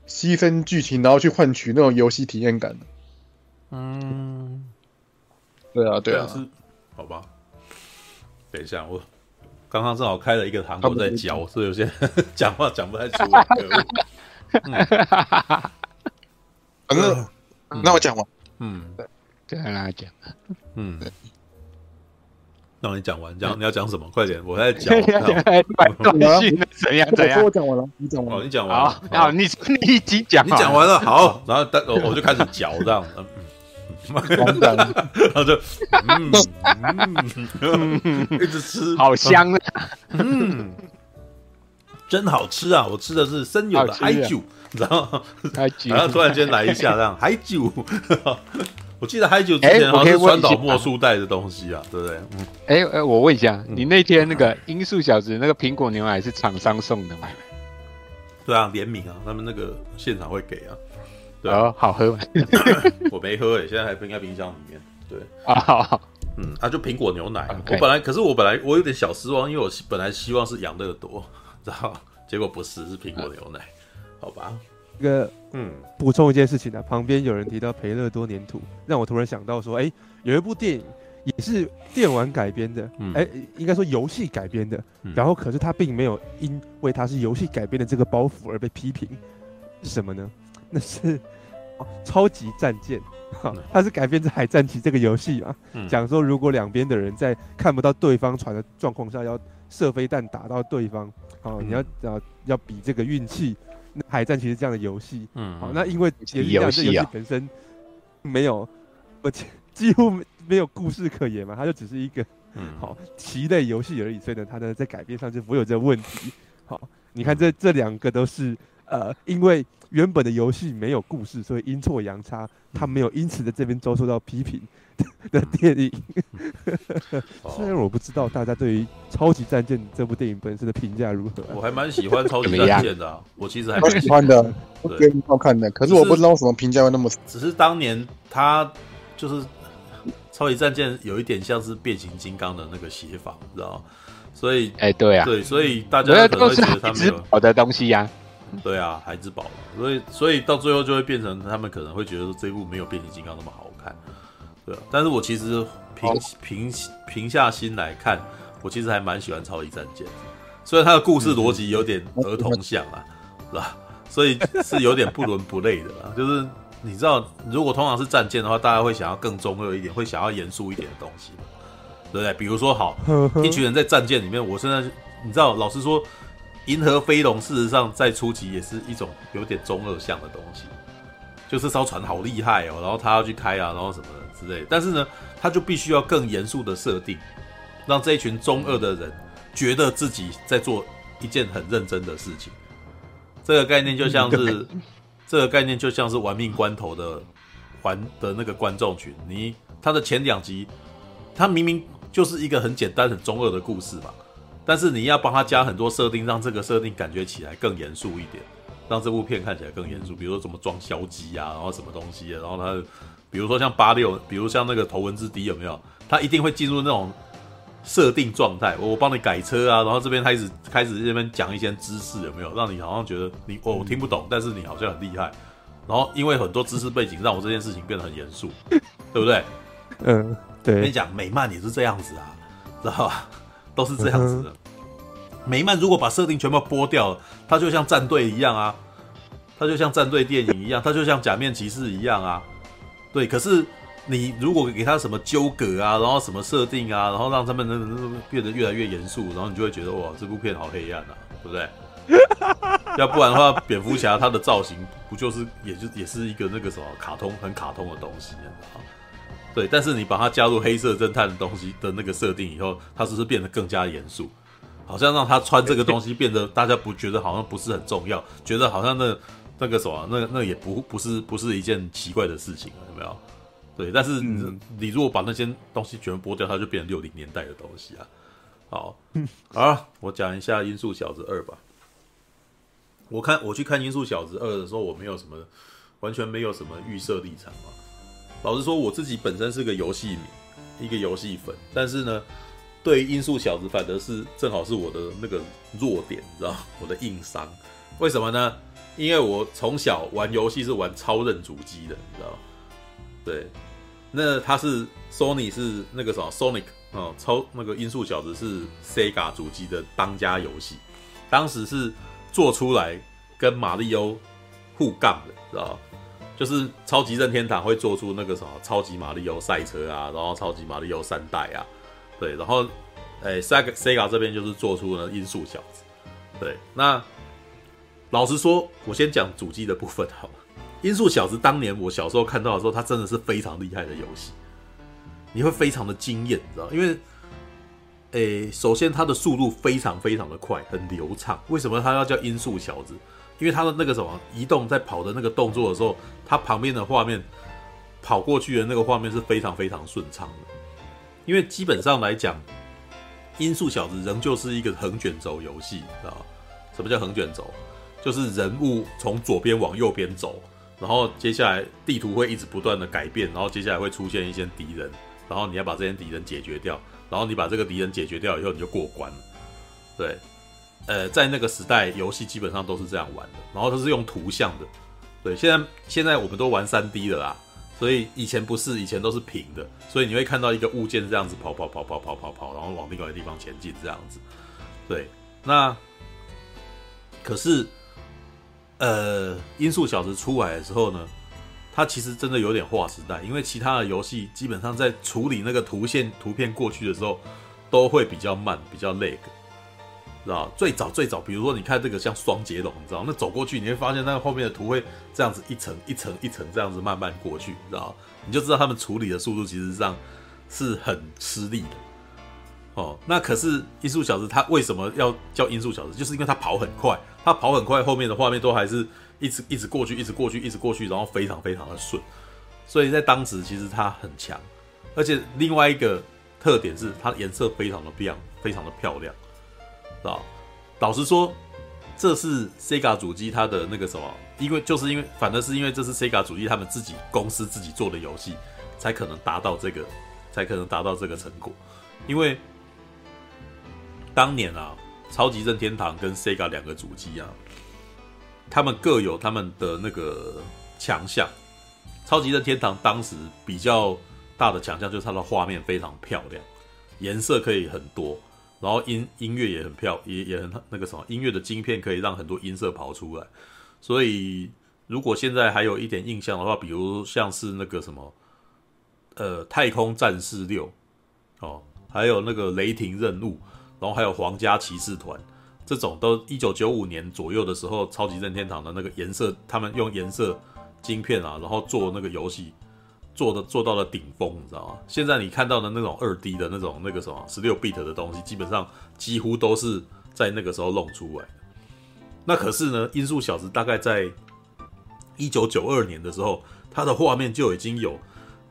牺牲剧情，然后去换取那种游戏体验感。嗯，对啊，对啊，是好吧？等一下，我刚刚正好开了一个糖果在嚼，所以有些讲话讲不太出来。反正那我讲完，嗯，对，就让他讲，嗯。让你讲完，讲你要讲什么？快点，我在讲。断讯了，怎样？怎样？我讲完了，你讲完。哦，你讲完了。好，你你已经讲，你讲完了。好，然后但我我就开始嚼这样。然后就嗯，一直吃，好香啊！嗯，真好吃啊！我吃的是生有的海酒，然后然后突然间来一下这样海酒。我记得嗨酒之前好像是川岛茉树带的东西啊，对不对？嗯。哎哎，我问一下，你那天那个音速小子那个苹果牛奶是厂商送的吗？对啊，联名啊，他们那个现场会给啊。对哦，好喝吗？我没喝诶，现在还冰在冰箱里面。对啊，嗯，啊，就苹果牛奶。我本来，可是我本来我有点小失望，因为我本来希望是养乐多，知道结果不是，是苹果牛奶。好吧。一个嗯，补充一件事情呢、啊，旁边有人提到培乐多粘土，让我突然想到说，哎、欸，有一部电影也是电玩改编的，哎、应该说游戏改编的，嗯、然后可是他并没有因为他是游戏改编的这个包袱而被批评，是什么呢？那是超级战舰，哈，它是改编自海战旗这个游戏嘛，讲、嗯、说如果两边的人在看不到对方船的状况下要射飞弹打到对方，好，你要要要比这个运气。海战其实这样的游戏，嗯，好，那因为也是这游戏本身没有，而且 几乎没有故事可言嘛，它就只是一个，嗯，好棋类游戏而已，所以呢，它呢在改编上就不会有这个问题。好，你看这这两个都是呃，因为原本的游戏没有故事，所以阴错阳差，它没有因此在这边遭受到批评。的电影，虽然我不知道大家对于《超级战舰》这部电影本身的评价如何，我还蛮喜欢《超级战舰》的，我其实还蛮喜欢的，对，好看的。可是我不知道为什么评价会那么，只是当年他就是《超级战舰》有一点像是变形金刚的那个写法，你知道吗？所以，哎，对啊，对，所以大家可能会觉得他没有好的东西呀，对啊，孩之宝，所以，所以到最后就会变成他们可能会觉得说这部没有变形金刚那么好看。对，但是我其实平平平下心来看，我其实还蛮喜欢《超级战舰》，虽然它的故事逻辑有点儿童像啊，是吧？所以是有点不伦不类的啦。就是你知道，如果通常是战舰的话，大家会想要更中二一点，会想要严肃一点的东西，对不对？比如说，好，一群人在战舰里面，我现在你知道，老实说，《银河飞龙》事实上在初期也是一种有点中二向的东西，就是艘船好厉害哦，然后他要去开啊，然后什么的。之类，但是呢，他就必须要更严肃的设定，让这一群中二的人觉得自己在做一件很认真的事情。这个概念就像是，这个概念就像是玩命关头的玩的那个观众群。你他的前两集，他明明就是一个很简单、很中二的故事嘛，但是你要帮他加很多设定，让这个设定感觉起来更严肃一点。让这部片看起来更严肃，比如说怎么装消机啊，然后什么东西啊，然后他，比如说像八六，比如像那个头文字 D 有没有？他一定会进入那种设定状态，我帮你改车啊，然后这边开始开始这边讲一些知识有没有？让你好像觉得你哦我听不懂，但是你好像很厉害，然后因为很多知识背景让我这件事情变得很严肃，对不对？嗯，对。跟你讲，美漫也是这样子啊，知道吧？都是这样子的。美漫如果把设定全部剥掉了，它就像战队一样啊，它就像战队电影一样，它就像假面骑士一样啊。对，可是你如果给他什么纠葛啊，然后什么设定啊，然后让他们变得越来越严肃，然后你就会觉得哇，这部片好黑暗啊，对不对？要不然的话，蝙蝠侠他的造型不就是也就也是一个那个什么卡通很卡通的东西啊？对，但是你把它加入黑色侦探的东西的那个设定以后，它是不是变得更加严肃？好像让他穿这个东西变得大家不觉得好像不是很重要，觉得好像那那个什么，那那也不不是不是一件奇怪的事情，有没有？对，但是你，嗯、你如果把那些东西全部剥掉，它就变成六零年代的东西啊。好，好，我讲一下《音速小子二》吧。我看我去看《音速小子二》的时候，我没有什么，完全没有什么预设立场嘛。老实说，我自己本身是个游戏迷，一个游戏粉，但是呢。对于音速小子，反而是正好是我的那个弱点，你知道我的硬伤，为什么呢？因为我从小玩游戏是玩超任主机的，你知道对，那他是 Sony 是那个什么 Sonic 哦，超那个音速小子是 Sega 主机的当家游戏，当时是做出来跟马里欧互杠的，知道就是超级任天堂会做出那个什么超级马里欧赛车啊，然后超级马里欧三代啊。对，然后，哎，Sega Sega 这边就是做出了音速小子。对，那老实说，我先讲主机的部分好了。音速小子当年我小时候看到的时候，它真的是非常厉害的游戏，你会非常的惊艳，你知道？因为，哎，首先它的速度非常非常的快，很流畅。为什么它要叫音速小子？因为它的那个什么移动在跑的那个动作的时候，它旁边的画面跑过去的那个画面是非常非常顺畅的。因为基本上来讲，《音速小子》仍旧是一个横卷轴游戏，知道什么叫横卷轴？就是人物从左边往右边走，然后接下来地图会一直不断的改变，然后接下来会出现一些敌人，然后你要把这些敌人解决掉，然后你把这个敌人解决掉以后，你就过关了。对，呃，在那个时代，游戏基本上都是这样玩的，然后它是用图像的。对，现在现在我们都玩 3D 的啦。所以以前不是，以前都是平的，所以你会看到一个物件这样子跑跑跑跑跑跑跑，然后往另外一个地方前进这样子。对，那可是，呃，音速小子出来的时候呢，它其实真的有点划时代，因为其他的游戏基本上在处理那个图线图片过去的时候，都会比较慢，比较 lag。知道最早最早，比如说你看这个像双截龙，你知道那走过去你会发现那个后面的图会这样子一层一层一层这样子慢慢过去，知道你就知道他们处理的速度其实上是很吃力的。哦，那可是音速小子他为什么要叫音速小子？就是因为他跑很快，他跑很快，后面的画面都还是一直一直过去，一直过去，一直过去，然后非常非常的顺。所以在当时其实它很强，而且另外一个特点是它颜色非常的亮，非常的漂亮。啊，老实说，这是 Sega 主机它的那个什么，因为就是因为，反正是因为这是 Sega 主机他们自己公司自己做的游戏，才可能达到这个，才可能达到这个成果。因为当年啊，超级任天堂跟 Sega 两个主机啊，他们各有他们的那个强项。超级任天堂当时比较大的强项就是它的画面非常漂亮，颜色可以很多。然后音音乐也很漂，也也很那个什么，音乐的晶片可以让很多音色跑出来。所以如果现在还有一点印象的话，比如像是那个什么，呃，太空战士六，哦，还有那个雷霆任务，然后还有皇家骑士团，这种都一九九五年左右的时候，超级任天堂的那个颜色，他们用颜色晶片啊，然后做那个游戏。做的做到了顶峰，你知道吗？现在你看到的那种二 D 的那种那个什么十六 bit 的东西，基本上几乎都是在那个时候弄出来的。那可是呢，音速小子大概在一九九二年的时候，它的画面就已经有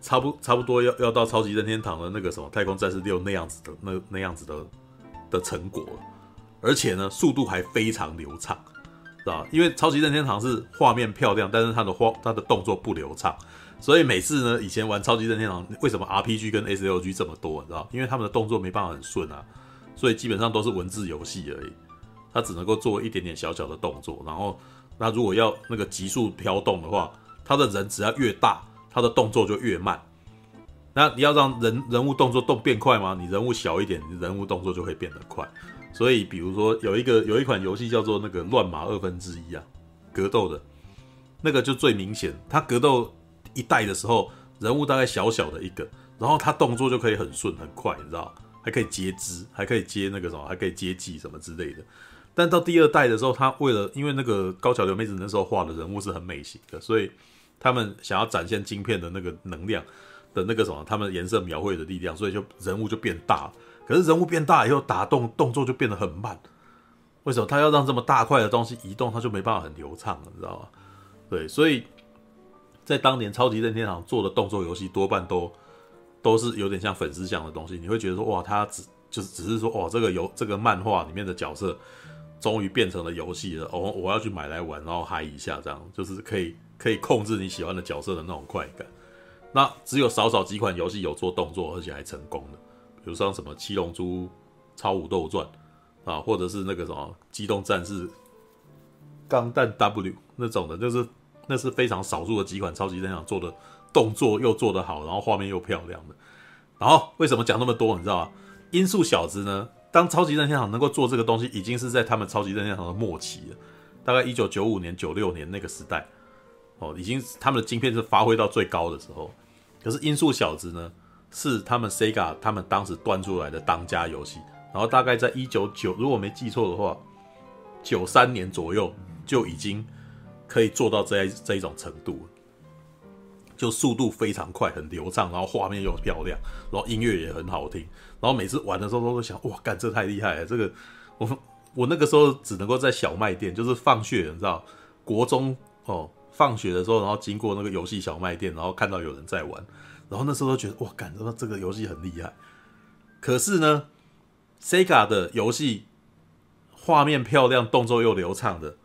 差不差不多要要到超级任天堂的那个什么太空战士六那样子的那那样子的的成果，而且呢，速度还非常流畅。知道？因为超级任天堂是画面漂亮，但是它的画它的动作不流畅，所以每次呢，以前玩超级任天堂，为什么 RPG 跟 SLG 这么多？你知道？因为他们的动作没办法很顺啊，所以基本上都是文字游戏而已，它只能够做一点点小小的动作，然后那如果要那个急速飘动的话，他的人只要越大，他的动作就越慢。那你要让人人物动作动变快吗？你人物小一点，你人物动作就会变得快。所以，比如说有一个有一款游戏叫做那个《乱马二分之一》啊，格斗的，那个就最明显。他格斗一代的时候，人物大概小小的一个，然后他动作就可以很顺很快，你知道？还可以接肢，还可以接那个什么，还可以接技什么之类的。但到第二代的时候，他为了因为那个高桥留美子那时候画的人物是很美型的，所以他们想要展现晶片的那个能量。的那个什么，他们颜色描绘的力量，所以就人物就变大。可是人物变大以后，打动动作就变得很慢。为什么他要让这么大块的东西移动，他就没办法很流畅了，你知道吗？对，所以在当年超级任天堂做的动作游戏，多半都都是有点像粉丝向的东西。你会觉得说，哇，他只就是只是说，哇，这个游这个漫画里面的角色终于变成了游戏了，哦，我要去买来玩，然后嗨一下，这样就是可以可以控制你喜欢的角色的那种快感。那只有少少几款游戏有做动作，而且还成功的，比如像什么《七龙珠超武斗传》啊，或者是那个什么《机动战士钢弹 W》那种的，就是那是非常少数的几款超级任天堂做的动作又做得好，然后画面又漂亮的。然后为什么讲那么多？你知道吗？音速小子呢？当超级任天堂能够做这个东西，已经是在他们超级任天堂的末期了，大概一九九五年、九六年那个时代哦，已经他们的晶片是发挥到最高的时候。可是音速小子呢，是他们 Sega 他们当时端出来的当家游戏，然后大概在一九九，如果没记错的话，九三年左右就已经可以做到这这一种程度，就速度非常快，很流畅，然后画面又漂亮，然后音乐也很好听，然后每次玩的时候都会想，哇，干这太厉害了！这个我我那个时候只能够在小卖店，就是放学，你知道，国中哦。放学的时候，然后经过那个游戏小卖店，然后看到有人在玩，然后那时候都觉得哇，感觉到这个游戏很厉害。可是呢，Sega 的游戏画面漂亮，动作又流畅的，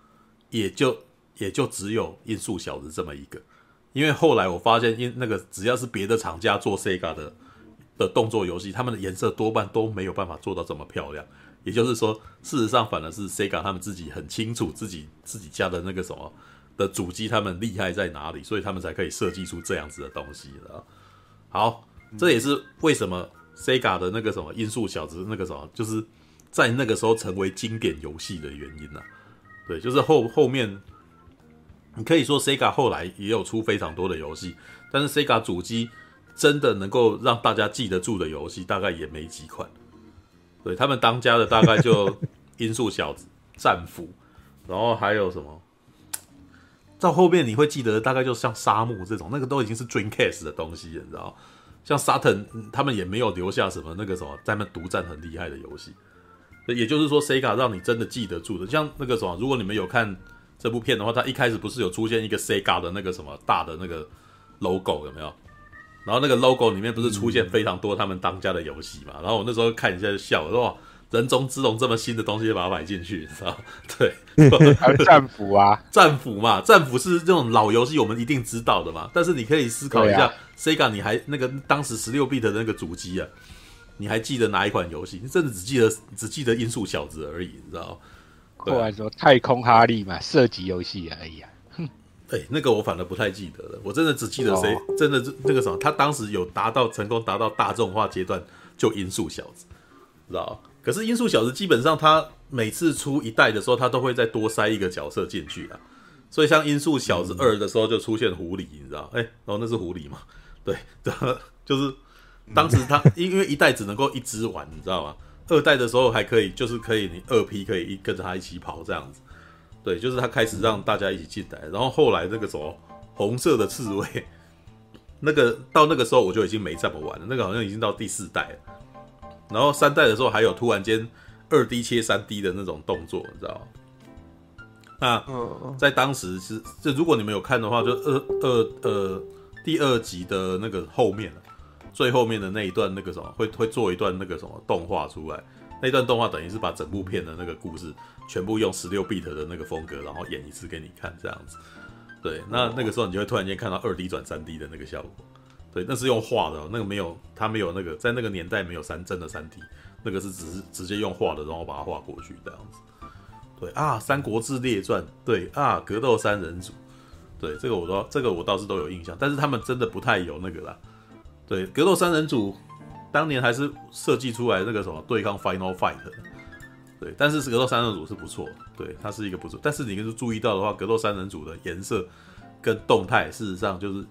也就也就只有音速小子这么一个。因为后来我发现，因那个只要是别的厂家做 Sega 的的动作游戏，他们的颜色多半都没有办法做到这么漂亮。也就是说，事实上反而是 Sega 他们自己很清楚自己自己家的那个什么。的主机他们厉害在哪里？所以他们才可以设计出这样子的东西的。好，这也是为什么 Sega 的那个什么音速小子那个什么，就是在那个时候成为经典游戏的原因呢？对，就是后后面，你可以说 Sega 后来也有出非常多的游戏，但是 Sega 主机真的能够让大家记得住的游戏，大概也没几款。对，他们当家的大概就 音速小子、战斧，然后还有什么？到后面你会记得，大概就像沙漠这种，那个都已经是 Dreamcast 的东西，你知道？像 Saturn 他们也没有留下什么那个什么在那独占很厉害的游戏。也就是说，Sega 让你真的记得住的，像那个什么，如果你们有看这部片的话，它一开始不是有出现一个 Sega 的那个什么大的那个 logo 有没有？然后那个 logo 里面不是出现非常多他们当家的游戏嘛？然后我那时候看一下就笑了，哇！人中之龙这么新的东西就把它买进去，是吧？对，还有战斧啊，战斧嘛，战斧是这种老游戏，我们一定知道的嘛。但是你可以思考一下、啊、，Sega 你还那个当时十六 bit 的那个主机啊，你还记得哪一款游戏？你甚至只记得只记得音速小子而已，你知道？后来说太空哈利嘛，射击游戏而已啊。哎、欸，那个我反而不太记得了，我真的只记得谁、哦、真的是那个什么，他当时有达到成功达到大众化阶段，就音速小子，知道？可是音速小子基本上，他每次出一代的时候，他都会再多塞一个角色进去啊。所以像音速小子二的时候，就出现狐狸，你知道？哎、欸，然后那是狐狸嘛？对，就是当时他因为一代只能够一只玩，你知道吗？二代的时候还可以，就是可以你二 P 可以一跟着他一起跑这样子。对，就是他开始让大家一起进来，然后后来那个什么红色的刺猬，那个到那个时候我就已经没这么玩了，那个好像已经到第四代了。然后三代的时候还有突然间二 D 切三 D 的那种动作，你知道吗？那在当时是这，如果你们有看的话，就二二呃第二集的那个后面最后面的那一段那个什么会会做一段那个什么动画出来，那段动画等于是把整部片的那个故事全部用十六 bit 的那个风格，然后演一次给你看，这样子。对，那那个时候你就会突然间看到二 D 转三 D 的那个效果。对，那是用画的，那个没有，它没有那个，在那个年代没有三真的三 D，那个是只是直接用画的，然后把它画过去这样子。对啊，《三国志列传》对啊，《格斗三人组》对，这个我都这个我倒是都有印象，但是他们真的不太有那个啦。对，《格斗三人组》当年还是设计出来那个什么对抗 Final Fight 的，对，但是《格斗三人组》是不错，对，它是一个不错，但是你就是注意到的话，《格斗三人组》的颜色跟动态，事实上就是。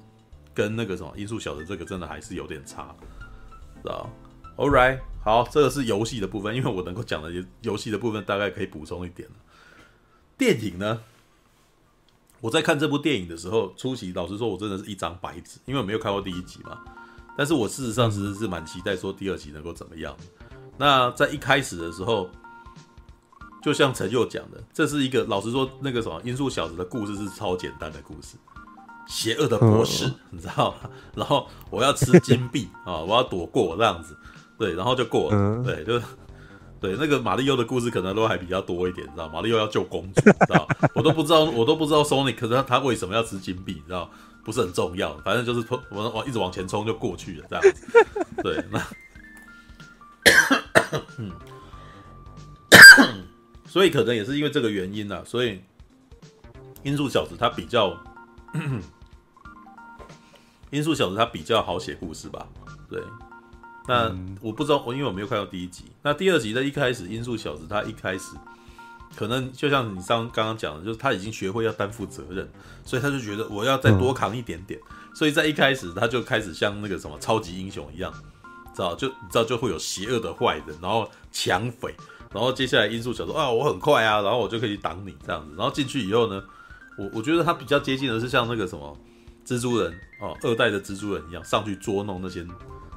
跟那个什么音速小子这个真的还是有点差，知道？All right，好，这个是游戏的部分，因为我能够讲的游戏的部分大概可以补充一点。电影呢，我在看这部电影的时候，初期老实说，我真的是一张白纸，因为我没有看过第一集嘛。但是我事实上其实是蛮期待说第二集能够怎么样。那在一开始的时候，就像陈佑讲的，这是一个老实说，那个什么音速小子的故事是超简单的故事。邪恶的博士，嗯、你知道吗？然后我要吃金币啊，我要躲过这样子，对，然后就过了，嗯、对，就是对那个马里奥的故事可能都还比较多一点，你知道马里奥要救公主，知道 我都不知道，我都不知道 Sonic，可是他他为什么要吃金币，你知道不是很重要，反正就是我往一直往前冲就过去了，这样子，对，那，嗯，所以可能也是因为这个原因呢，所以音速小子他比较。音速小子他比较好写故事吧？对，那我不知道，我因为我没有看到第一集。那第二集的一开始，音速小子他一开始可能就像你刚刚刚讲的，就是他已经学会要担负责任，所以他就觉得我要再多扛一点点。所以在一开始他就开始像那个什么超级英雄一样，知道就你知道就会有邪恶的坏人，然后抢匪，然后接下来音速小子啊，我很快啊，然后我就可以挡你这样子。然后进去以后呢，我我觉得他比较接近的是像那个什么。蜘蛛人哦，二代的蜘蛛人一样上去捉弄那些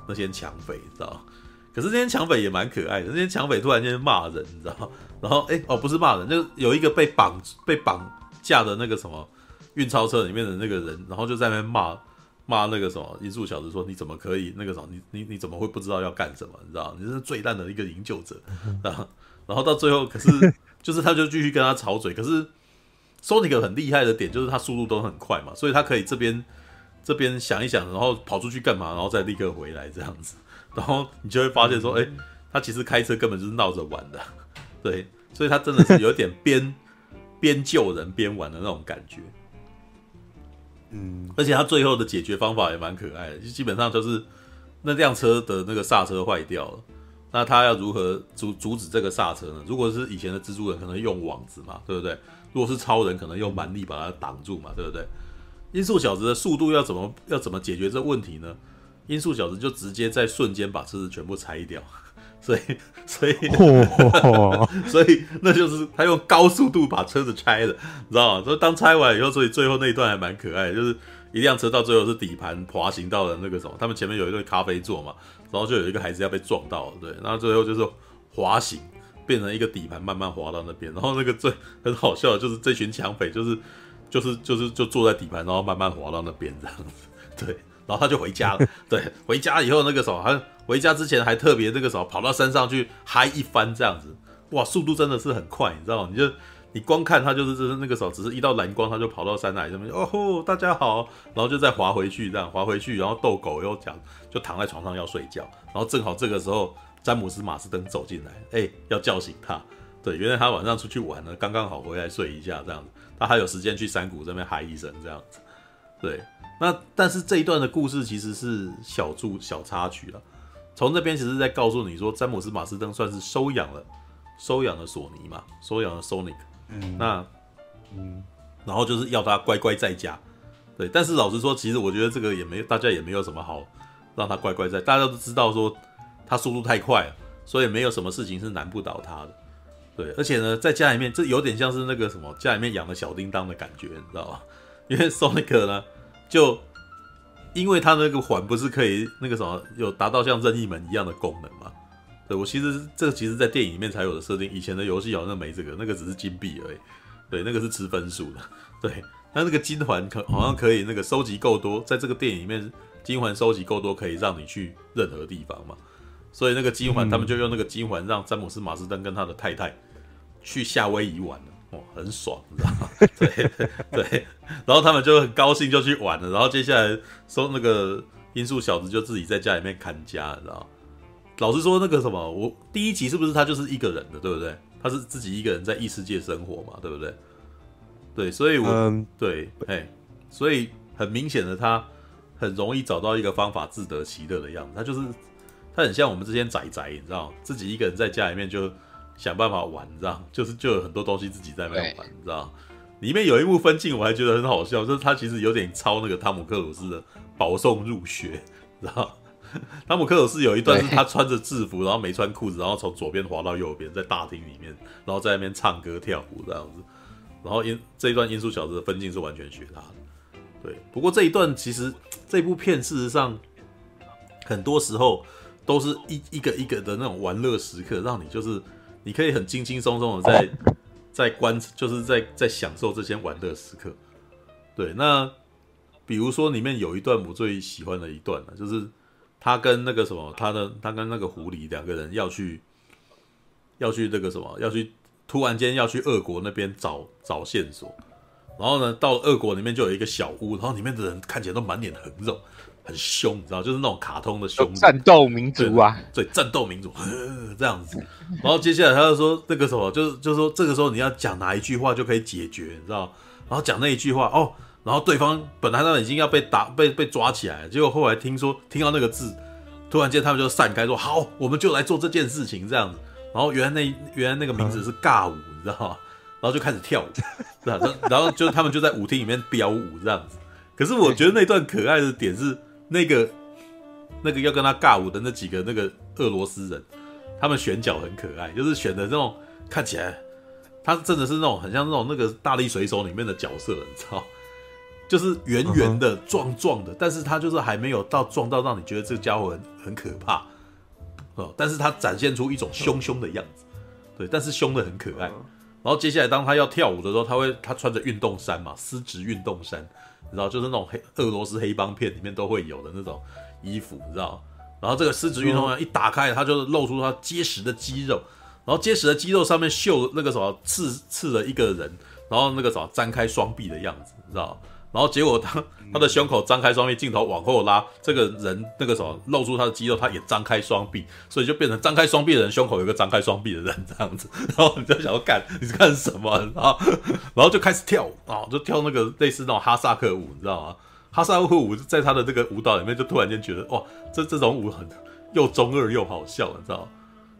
那些抢匪，你知道？可是那些抢匪也蛮可爱的。那些抢匪突然间骂人，你知道？然后哎、哦，不是骂人，就有一个被绑被绑架的那个什么运钞车里面的那个人，然后就在那边骂骂那个什么音速小子说：“你怎么可以那个什么？你你你怎么会不知道要干什么？你知道？你是最烂的一个营救者。”然后然后到最后，可是 就是他就继续跟他吵嘴，可是。Sonic 很厉害的点就是它速度都很快嘛，所以他可以这边这边想一想，然后跑出去干嘛，然后再立刻回来这样子，然后你就会发现说，哎、欸，他其实开车根本就是闹着玩的，对，所以他真的是有点边边救人边玩的那种感觉，嗯，而且他最后的解决方法也蛮可爱的，就基本上就是那辆车的那个刹车坏掉了，那他要如何阻阻止这个刹车呢？如果是以前的蜘蛛人，可能用网子嘛，对不对？如果是超人，可能用蛮力把它挡住嘛，对不对？音速小子的速度要怎么要怎么解决这问题呢？音速小子就直接在瞬间把车子全部拆掉，所 以所以、所以那就是他用高速度把车子拆了，你知道吗？所以当拆完以后，所以最后那一段还蛮可爱的，就是一辆车到最后是底盘滑行到了那个什么，他们前面有一对咖啡座嘛，然后就有一个孩子要被撞到了，对，然后最后就是滑行。变成一个底盘慢慢滑到那边，然后那个最很好笑的就是这群抢匪就是就是就是就坐在底盘，然后慢慢滑到那边这样子，对，然后他就回家了，对，回家以后那个时候，还回家之前还特别那个时候跑到山上去嗨一番这样子，哇，速度真的是很快，你知道吗？你就你光看他就是就是那个时候，只是一道蓝光，他就跑到山崖上面，哦吼，大家好，然后就再滑回去这样滑回去，然后逗狗又讲就躺在床上要睡觉，然后正好这个时候。詹姆斯·马斯登走进来，哎、欸，要叫醒他。对，原来他晚上出去玩了，刚刚好回来睡一下，这样子，他还有时间去山谷这边嗨一声，这样子。对，那但是这一段的故事其实是小注小插曲了。从这边其实在告诉你说，詹姆斯·马斯登算是收养了收养了索尼嘛，收养了 Sonic。嗯，那嗯，然后就是要他乖乖在家。对，但是老实说，其实我觉得这个也没大家也没有什么好让他乖乖在，大家都知道说。他速度太快了，所以没有什么事情是难不倒他的。对，而且呢，在家里面，这有点像是那个什么，家里面养的小叮当的感觉，你知道吗？因为 Sonic 呢，就因为他那个环不是可以那个什么，有达到像任意门一样的功能嘛？对，我其实这个其实在电影里面才有的设定，以前的游戏好像没这个，那个只是金币而已。对，那个是吃分数的。对，那那个金环可好像可以那个收集够多，在这个电影里面，金环收集够多可以让你去任何地方嘛？所以那个金环，嗯他们就用那个金环让詹姆斯马斯登跟他的太太去夏威夷玩了，哇，很爽，你知道吗？对对，然后他们就很高兴就去玩了，然后接下来说那个音速小子就自己在家里面看家，你知道。老实说，那个什么，我第一集是不是他就是一个人的，对不对？他是自己一个人在异世界生活嘛，对不对？对，所以我，我、嗯、对，哎，所以很明显的，他很容易找到一个方法自得其乐的样子。他就是，他很像我们这些宅宅，你知道，自己一个人在家里面就想办法玩，你知道，就是就有很多东西自己在那边玩，你知道。里面有一幕分镜，我还觉得很好笑，就是他其实有点抄那个汤姆克鲁斯的《保送入学》，知道。汤姆 克鲁斯有一段是他穿着制服，然后没穿裤子，然后从左边滑到右边，在大厅里面，然后在那边唱歌跳舞这样子。然后音这一段音速小子的分镜是完全学他的。对，不过这一段其实这部片事实上很多时候都是一一个一个的那种玩乐时刻，让你就是你可以很轻轻松松的在在观，就是在在享受这些玩乐时刻。对，那比如说里面有一段我最喜欢的一段呢，就是。他跟那个什么，他的他跟那个狐狸两个人要去，要去那个什么，要去突然间要去俄国那边找找线索，然后呢，到俄国里面就有一个小屋，然后里面的人看起来都满脸横肉，很凶，你知道，就是那种卡通的凶，战斗民族啊，对，对，战斗民族 这样子。然后接下来他就说那个什么，就是就是说这个时候你要讲哪一句话就可以解决，你知道，然后讲那一句话哦。然后对方本来他们已经要被打被被抓起来了，结果后来听说听到那个字，突然间他们就散开说好，我们就来做这件事情这样子。然后原来那原来那个名字是尬舞，你知道吗？然后就开始跳舞，然后然后就他们就在舞厅里面飙舞这样子。可是我觉得那段可爱的点是那个那个要跟他尬舞的那几个那个俄罗斯人，他们选角很可爱，就是选的那种看起来他真的是那种很像那种那个大力水手里面的角色，你知道。就是圆圆的、壮壮的，但是他就是还没有到壮到让你觉得这个家伙很很可怕哦。但是他展现出一种凶凶的样子，对，但是凶的很可爱。然后接下来当他要跳舞的时候，他会他穿着运动衫嘛，丝质运动衫，你知道，就是那种黑俄罗斯黑帮片里面都会有的那种衣服，你知道。然后这个狮子运动员一打开，他就露出他结实的肌肉，然后结实的肌肉上面绣那个什么刺刺了一个人，然后那个什么张开双臂的样子，你知道。然后结果他他的胸口张开双臂，镜头往后拉，这个人那个什么露出他的肌肉，他也张开双臂，所以就变成张开双臂的人胸口有个张开双臂的人这样子。然后你就想要干，你是干什么？然后然后就开始跳舞啊，就跳那个类似那种哈萨克舞，你知道吗？哈萨克舞在他的这个舞蹈里面，就突然间觉得哇，这这种舞很又中二又好笑，你知道吗？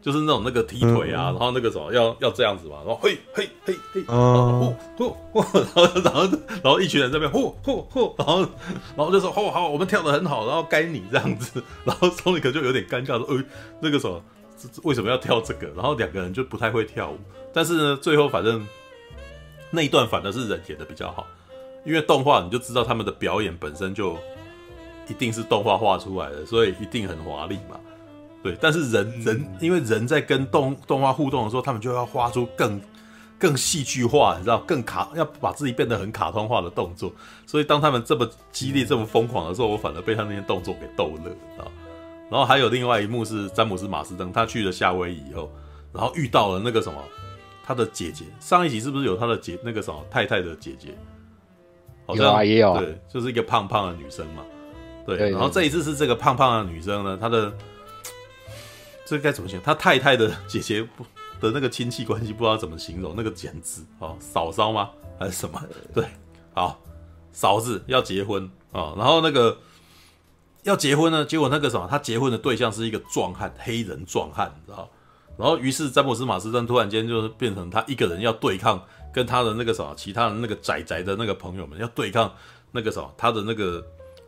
就是那种那个踢腿啊，嗯、然后那个什么要要这样子嘛，然后嘿嘿嘿嘿，哦，呼呼，然后 然后然后一群人在那边呼呼呼，然后然后就说哦好，我们跳的很好，然后该你这样子，然后索尼克就有点尴尬说，哎，那个什么为什么要跳这个？然后两个人就不太会跳舞，但是呢，最后反正那一段反而是人演的比较好，因为动画你就知道他们的表演本身就一定是动画画出来的，所以一定很华丽嘛。对，但是人人因为人在跟动动画互动的时候，他们就要画出更更戏剧化，你知道，更卡，要把自己变得很卡通化的动作。所以当他们这么激烈、这么疯狂的时候，我反而被他那些动作给逗乐，啊。然后还有另外一幕是詹姆斯马斯登，他去了夏威夷以后，然后遇到了那个什么，他的姐姐。上一集是不是有他的姐那个什么太太的姐姐？好像有啊，也有啊。对，就是一个胖胖的女生嘛。对，然后这一次是这个胖胖的女生呢，她的。这该怎么形容？他太太的姐姐不的那个亲戚关系不知道怎么形容，那个简直哦，嫂嫂吗？还是什么？对，好，嫂子要结婚啊、哦，然后那个要结婚呢，结果那个什么，他结婚的对象是一个壮汉，黑人壮汉，你知道？然后于是詹姆斯马斯登突然间就是变成他一个人要对抗，跟他的那个什么，其他的那个仔仔的那个朋友们要对抗那个什么，他的那个。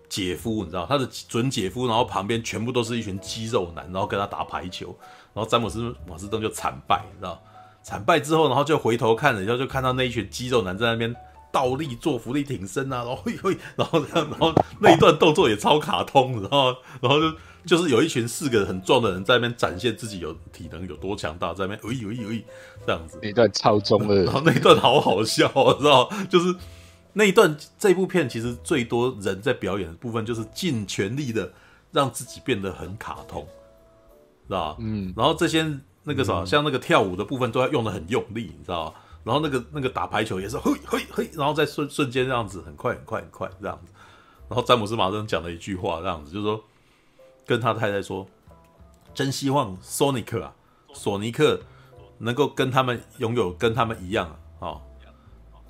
姐夫，你知道他的准姐夫，然后旁边全部都是一群肌肉男，然后跟他打排球，然后詹姆斯马斯登就惨败，你知道惨败之后，然后就回头看，然后就看到那一群肌肉男在那边倒立做伏地挺身啊，然后然后，然后那一段动作也超卡通，然后然后就就是有一群四个很壮的人在那边展现自己有体能有多强大，在那边喂喂喂这样子，那段超中二，然后那一段好好笑，知道就是。那一段，这部片其实最多人在表演的部分，就是尽全力的让自己变得很卡通，知道吧？嗯，然后这些那个啥，嗯像那个跳舞的部分都要用的很用力，你知道吧？然后那个那个打排球也是嘿嘿嘿，然后再瞬瞬间这样子，很快很快很快这样子。然后詹姆斯马登讲了一句话，这样子就是说，跟他太太说，真希望索尼克啊，索尼克能够跟他们拥有跟他们一样啊，哦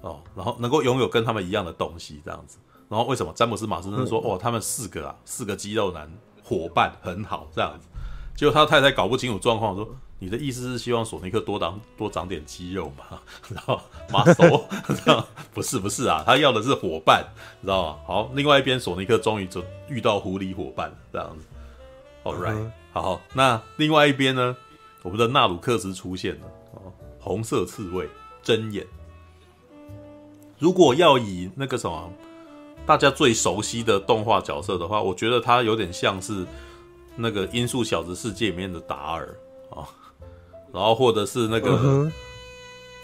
哦，然后能够拥有跟他们一样的东西这样子。然后为什么詹姆斯马登说，哦，他们四个啊，四个肌肉男伙伴很好这样子。结果他太太搞不清楚状况，说。你的意思是希望索尼克多长多长点肌肉吗？然后马索，不是不是啊，他要的是伙伴，你知道吗？好，另外一边索尼克终于就遇到狐狸伙伴这样子。All right，、uh. 好，那另外一边呢？我们的纳鲁克斯出现了哦，红色刺猬睁眼。如果要以那个什么大家最熟悉的动画角色的话，我觉得他有点像是那个《音速小子世界》里面的达尔啊。哦然后或者是那个，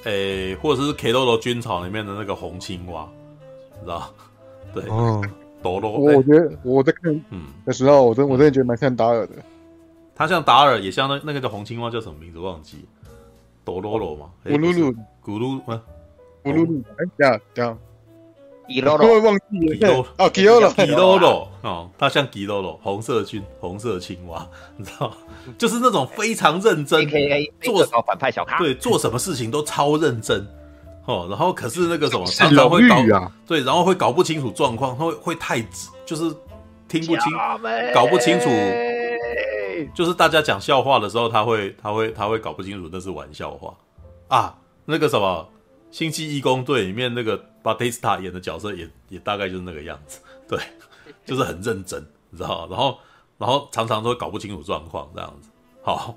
诶、uh 或者是《Keroro 军曹》里面的那个红青蛙，知道？对，哦，多罗。我我觉得我在看嗯的时候，我真我真的觉得蛮像达尔的。他像达尔，也像那那个叫红青蛙叫什么名字忘记？多罗罗嘛？咕噜噜，咕噜吗？咕噜噜，哎，这样这样。吉罗罗，忘记了。哦，吉罗罗，吉罗罗，哦，他像吉罗罗，红色军，红色青蛙，你知道，就是那种非常认真，做反派小咖，对，做什么事情都超认真，哦，然后可是那个什么，常常会搞，对，然后会搞不清楚状况，会会太，就是听不清，搞不清楚，就是大家讲笑话的时候，他会他会他会搞不清楚那是玩笑话啊，那个什么。星际义工队里面那个巴蒂斯塔演的角色也也大概就是那个样子，对，就是很认真，你知道，然后然后常常都搞不清楚状况这样子。好，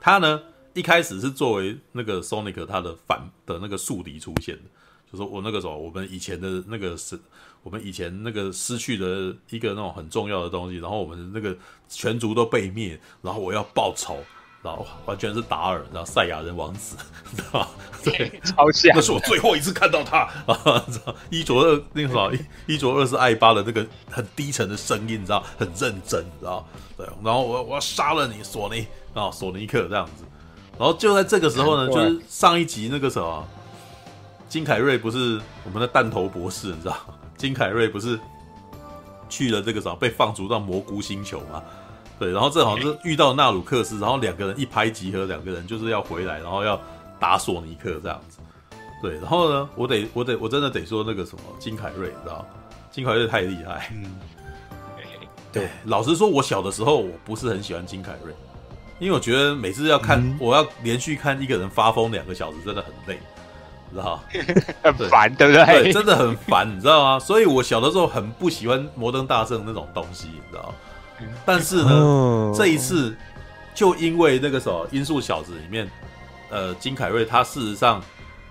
他呢一开始是作为那个 Sonic 他的反的那个宿敌出现的，就是我那个时候我们以前的那个是，我们以前那个失去的一个那种很重要的东西，然后我们那个全族都被灭，然后我要报仇。然后完全是达尔，然后赛亚人王子，知道吗？对，超像。那是我最后一次看到他啊！知道一卓二那个什么一卓二是艾巴的那个很低沉的声音，你知道，很认真，你知道？对，然后我我要杀了你，索尼啊，索尼克这样子。然后就在这个时候呢，就是上一集那个什么金凯瑞不是我们的弹头博士，你知道？金凯瑞不是去了这个什么被放逐到蘑菇星球吗？对，然后正好是遇到纳鲁克斯，然后两个人一拍即合，两个人就是要回来，然后要打索尼克这样子。对，然后呢，我得我得我真的得说那个什么金凯瑞，你知道金凯瑞太厉害。嗯，对，老实说，我小的时候我不是很喜欢金凯瑞，因为我觉得每次要看，嗯、我要连续看一个人发疯两个小时，真的很累，你知道 很烦，对不对？对，真的很烦，你知道吗？所以我小的时候很不喜欢摩登大圣那种东西，你知道。但是呢，哦、这一次就因为那个什么《音速小子》里面，呃，金凯瑞他事实上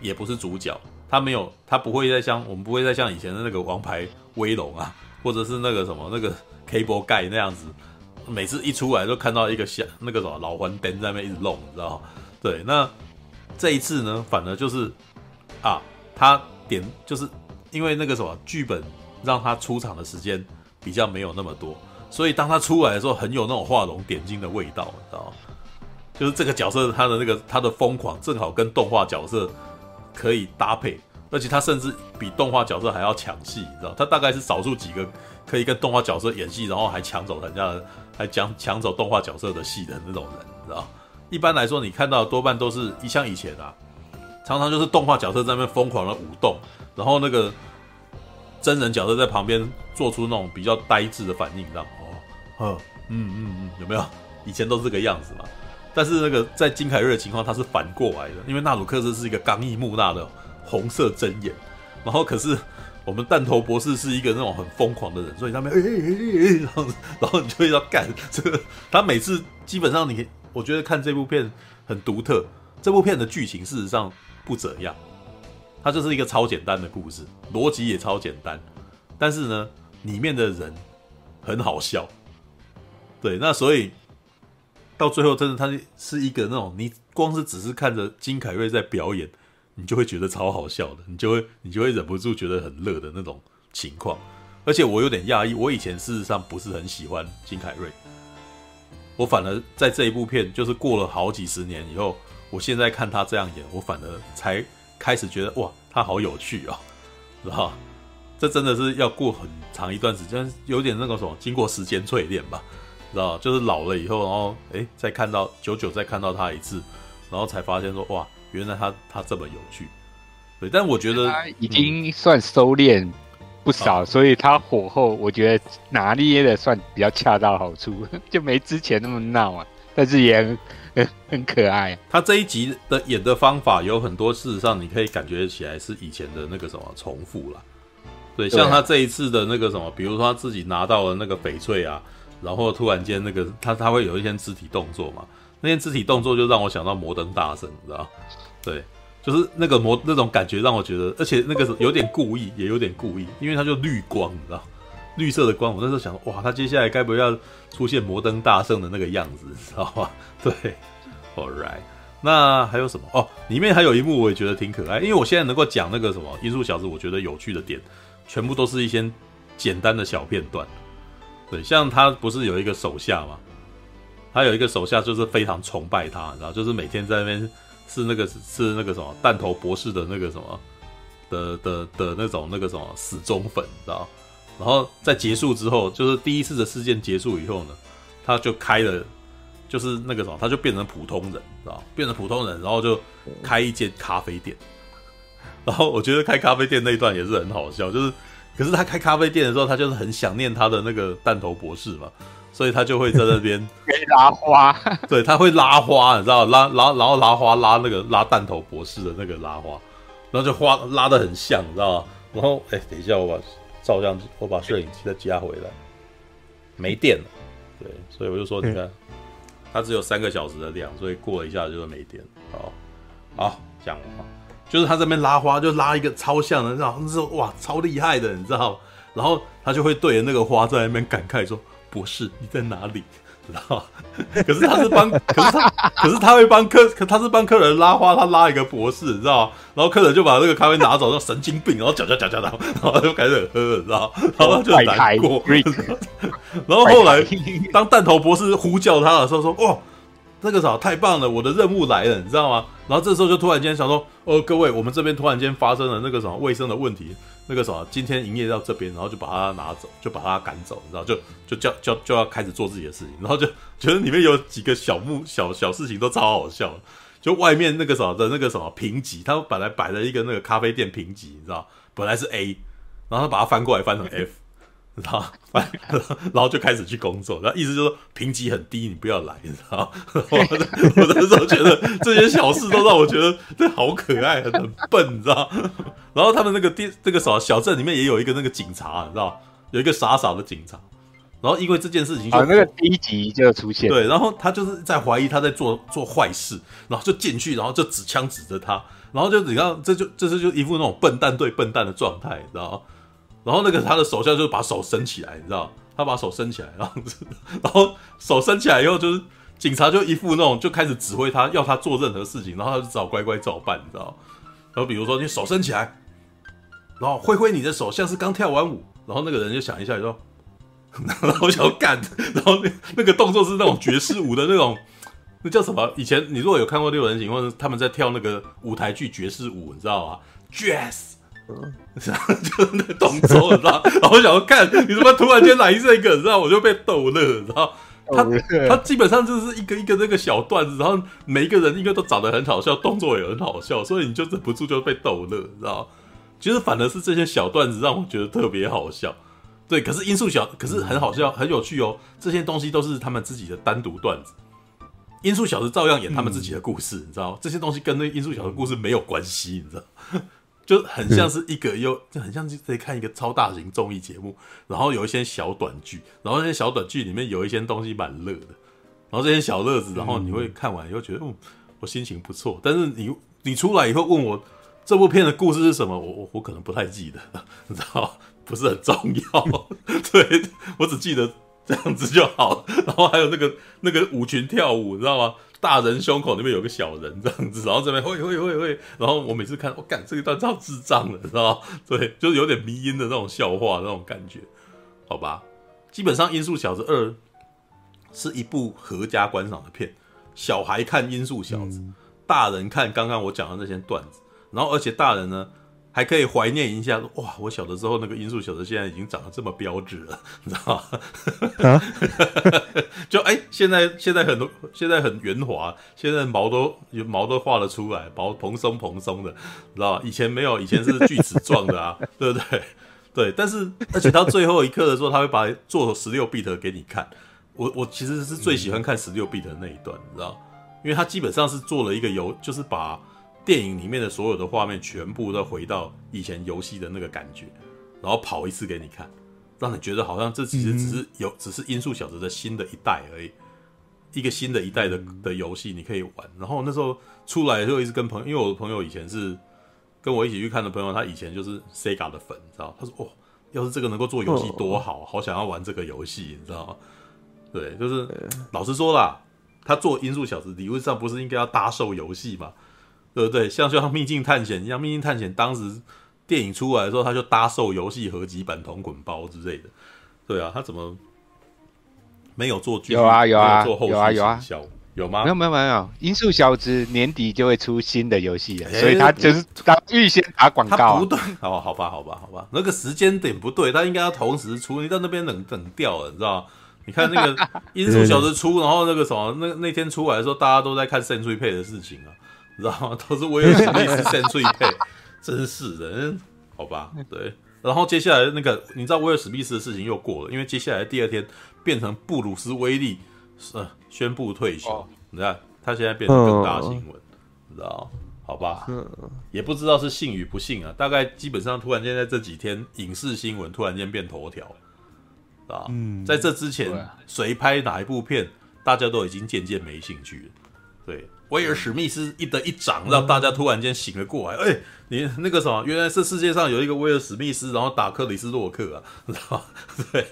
也不是主角，他没有，他不会再像我们不会再像以前的那个王牌威龙啊，或者是那个什么那个 Cable Guy 那样子，每次一出来都看到一个像那个什么老黄灯在那边一直弄，你知道吗？对，那这一次呢，反而就是啊，他点就是因为那个什么剧本让他出场的时间比较没有那么多。所以当他出来的时候，很有那种画龙点睛的味道，你知道吗？就是这个角色他的那个他的疯狂，正好跟动画角色可以搭配，而且他甚至比动画角色还要抢戏，你知道？他大概是少数几个可以跟动画角色演戏，然后还抢走人家的，还抢抢走动画角色的戏的那种人，你知道？一般来说，你看到的多半都是一像以前啊，常常就是动画角色在那边疯狂的舞动，然后那个真人角色在旁边做出那种比较呆滞的反应，你知道吗？嗯嗯嗯嗯，有没有？以前都是这个样子嘛。但是那个在金凯瑞的情况，他是反过来的，因为纳鲁克斯是一个刚毅木讷的红色针眼，然后可是我们弹头博士是一个那种很疯狂的人，所以他们哎哎哎，然后然后你就要干这个。他每次基本上你，我觉得看这部片很独特。这部片的剧情事实上不怎样，它就是一个超简单的故事，逻辑也超简单，但是呢，里面的人很好笑。对，那所以到最后，真的他是一个那种，你光是只是看着金凯瑞在表演，你就会觉得超好笑的，你就会你就会忍不住觉得很乐的那种情况。而且我有点讶异，我以前事实上不是很喜欢金凯瑞，我反而在这一部片，就是过了好几十年以后，我现在看他这样演，我反而才开始觉得哇，他好有趣哦，知道？这真的是要过很长一段时间，有点那个什么，经过时间淬炼吧，知道？就是老了以后，然后哎，再看到久久再看到他一次，然后才发现说哇，原来他他这么有趣。对，但我觉得他已经算收敛不少，嗯、所以他火候我觉得拿捏的算比较恰到好处，就没之前那么闹啊，但是也很很，很可爱。他这一集的演的方法有很多，事实上你可以感觉起来是以前的那个什么重复了。对，像他这一次的那个什么，比如说他自己拿到了那个翡翠啊，然后突然间那个他他会有一些肢体动作嘛，那些肢体动作就让我想到摩登大圣，你知道？对，就是那个摩那种感觉让我觉得，而且那个有点故意，也有点故意，因为他就绿光，你知道？绿色的光，我那时候想，哇，他接下来该不会要出现摩登大圣的那个样子，你知道吗？对，All right，那还有什么？哦，里面还有一幕我也觉得挺可爱，因为我现在能够讲那个什么音速小子，我觉得有趣的点。全部都是一些简单的小片段，对，像他不是有一个手下吗？他有一个手下就是非常崇拜他，然后就是每天在那边是那个是那个什么弹头博士的那个什么的的的那种那个什么死忠粉，知道？然后在结束之后，就是第一次的事件结束以后呢，他就开了，就是那个什么，他就变成普通人，知道？变成普通人，然后就开一间咖啡店。然后我觉得开咖啡店那一段也是很好笑，就是，可是他开咖啡店的时候，他就是很想念他的那个弹头博士嘛，所以他就会在那边 拉花，对，他会拉花，你知道，拉拉然后拉花拉那个拉弹头博士的那个拉花，然后就花拉的很像，你知道吗？然后哎，等一下，我把照相机，我把摄影机再加回来，没电了，对，所以我就说，你看，它只有三个小时的量，所以过了一下就是没电，好，好，讲了。就是他这边拉花，就拉一个超像的，你知道？那时候哇，超厉害的，你知道？然后他就会对着那个花在那边感慨说：“博士，你在哪里？”知道？可是他是帮，可是他，可是他会帮客，可他是帮客人拉花，他拉一个博士，你知道？然后客人就把那个咖啡拿走，说神经病，然后搅搅搅搅，然后就开始喝，你知道？然后就难过。然后后来，当弹头博士呼叫他的时候，说：“哦。”那个啥太棒了，我的任务来了，你知道吗？然后这时候就突然间想说，哦，各位，我们这边突然间发生了那个什么卫生的问题，那个什么今天营业到这边，然后就把他拿走，就把他赶走，你知道，就就叫叫就要开始做自己的事情，然后就觉得里面有几个小木小小事情都超好笑，就外面那个什么的那个什么评级，他本来摆了一个那个咖啡店评级，你知道，本来是 A，然后他把它翻过来翻成 F。然后，然后就开始去工作，然后意思就是说评级很低，你不要来，你知道吗？我 我那时候觉得这些小事都让我觉得这好可爱，很笨，你知道？然后他们那个地这个小小镇里面也有一个那个警察，你知道？有一个傻傻的警察。然后因为这件事情就，就、啊、那个第一集就出现，对，然后他就是在怀疑他在做做坏事，然后就进去，然后就指枪指着他，然后就你看，这就这是就一副那种笨蛋对笨蛋的状态，你知道吗？然后那个他的手下就把手伸起来，你知道？他把手伸起来，然后然后手伸起来以后，就是警察就一副那种就开始指挥他，要他做任何事情，然后他就只好乖乖照办，你知道？然后比如说你手伸起来，然后挥挥你的手，像是刚跳完舞，然后那个人就想一下说，然后想要干，然后那那个动作是那种爵士舞的那种，那叫什么？以前你如果有看过六人行，或者他们在跳那个舞台剧爵士舞，你知道吗？Jazz。然后就是那个动作，你知道？然后我想要看你怎么突然间来这个，你知道？我就被逗乐，你知道？他他基本上就是一个一个那个小段子，然后每一个人应该都长得很好笑，动作也很好笑，所以你就忍不住就被逗乐，你知道？其实反而是这些小段子让我觉得特别好笑。对，可是音速小，可是很好笑，很有趣哦。这些东西都是他们自己的单独段子。音速小子照样演他们自己的故事，你知道？这些东西跟那音速小子故事没有关系，你知道？就很像是一个又就很像是在看一个超大型综艺节目，然后有一些小短剧，然后那些小短剧里面有一些东西蛮乐的，然后这些小乐子，然后你会看完以后觉得，嗯，我心情不错。但是你你出来以后问我这部片的故事是什么，我我我可能不太记得，你知道，不是很重要。对，我只记得这样子就好。然后还有那个那个舞群跳舞，你知道吗？大人胸口那边有个小人这样子，然后这边会会会会，然后我每次看，我、哦、干这一段超智障的，知道吗？对，就是有点迷因的那种笑话那种感觉，好吧？基本上《音速小子二》是一部合家观赏的片，小孩看《音速小子》，大人看刚刚我讲的那些段子，然后而且大人呢还可以怀念一下，哇，我小的时候那个音速小子现在已经长得这么标致了，你知道吗？啊、就哎、欸，现在现在很多现在很圆滑，现在毛都毛都画得出来，毛蓬松蓬松的，你知道吗？以前没有，以前是锯齿状的啊，对不对？对，但是而且到最后一刻的时候，他会把做十六 bit 给你看。我我其实是最喜欢看十六 bit 的那一段，你知道，因为他基本上是做了一个游，就是把电影里面的所有的画面全部都回到以前游戏的那个感觉，然后跑一次给你看，让你觉得好像这其实只是有，只是音速小子的新的一代而已，一个新的一代的的游戏你可以玩。然后那时候出来的时候一直跟朋友，因为我的朋友以前是跟我一起去看的朋友，他以前就是 Sega 的粉，你知道，他说哦，要是这个能够做游戏多好，好想要玩这个游戏，你知道吗？对，就是老实说啦，他做《音速小子》理论上不是应该要搭售游戏嘛？对不对？像就像《秘境探险》一样，《秘境探险》当时电影出来的时候，他就搭售游戏合集版同捆包之类的。对啊，他怎么没有做剧？有啊有啊有啊有啊有啊有吗？没有没有没有，《音速小子》年底就会出新的游戏了，所以他就是他预先打广告。他不对哦，好吧好吧好吧，那个时间点不对，他应该要同时出，你到那边冷冷掉了，你知道吗？你看那个音速小子出，然后那个什么，那那天出来的时候，大家都在看 Century 配的事情啊，你知道吗？都是威尔史密斯 Century 配，真是的，好吧，对。然后接下来那个，你知道威尔史密斯的事情又过了，因为接下来第二天变成布鲁斯威利呃宣布退休，哦、你看他现在变成更大新闻，哦、你知道好吧，也不知道是幸与不幸啊，大概基本上突然间在这几天影视新闻突然间变头条。啊，嗯，在这之前，谁拍哪一部片，大家都已经渐渐没兴趣了。对，威尔史密斯一得一掌，让大家突然间醒了过来。哎，你那个什么，原来是世界上有一个威尔史密斯，然后打克里斯洛克啊，对，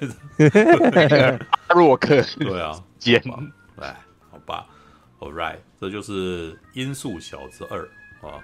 洛克对啊，剑，对，好吧，All right，这就是音速小子二啊。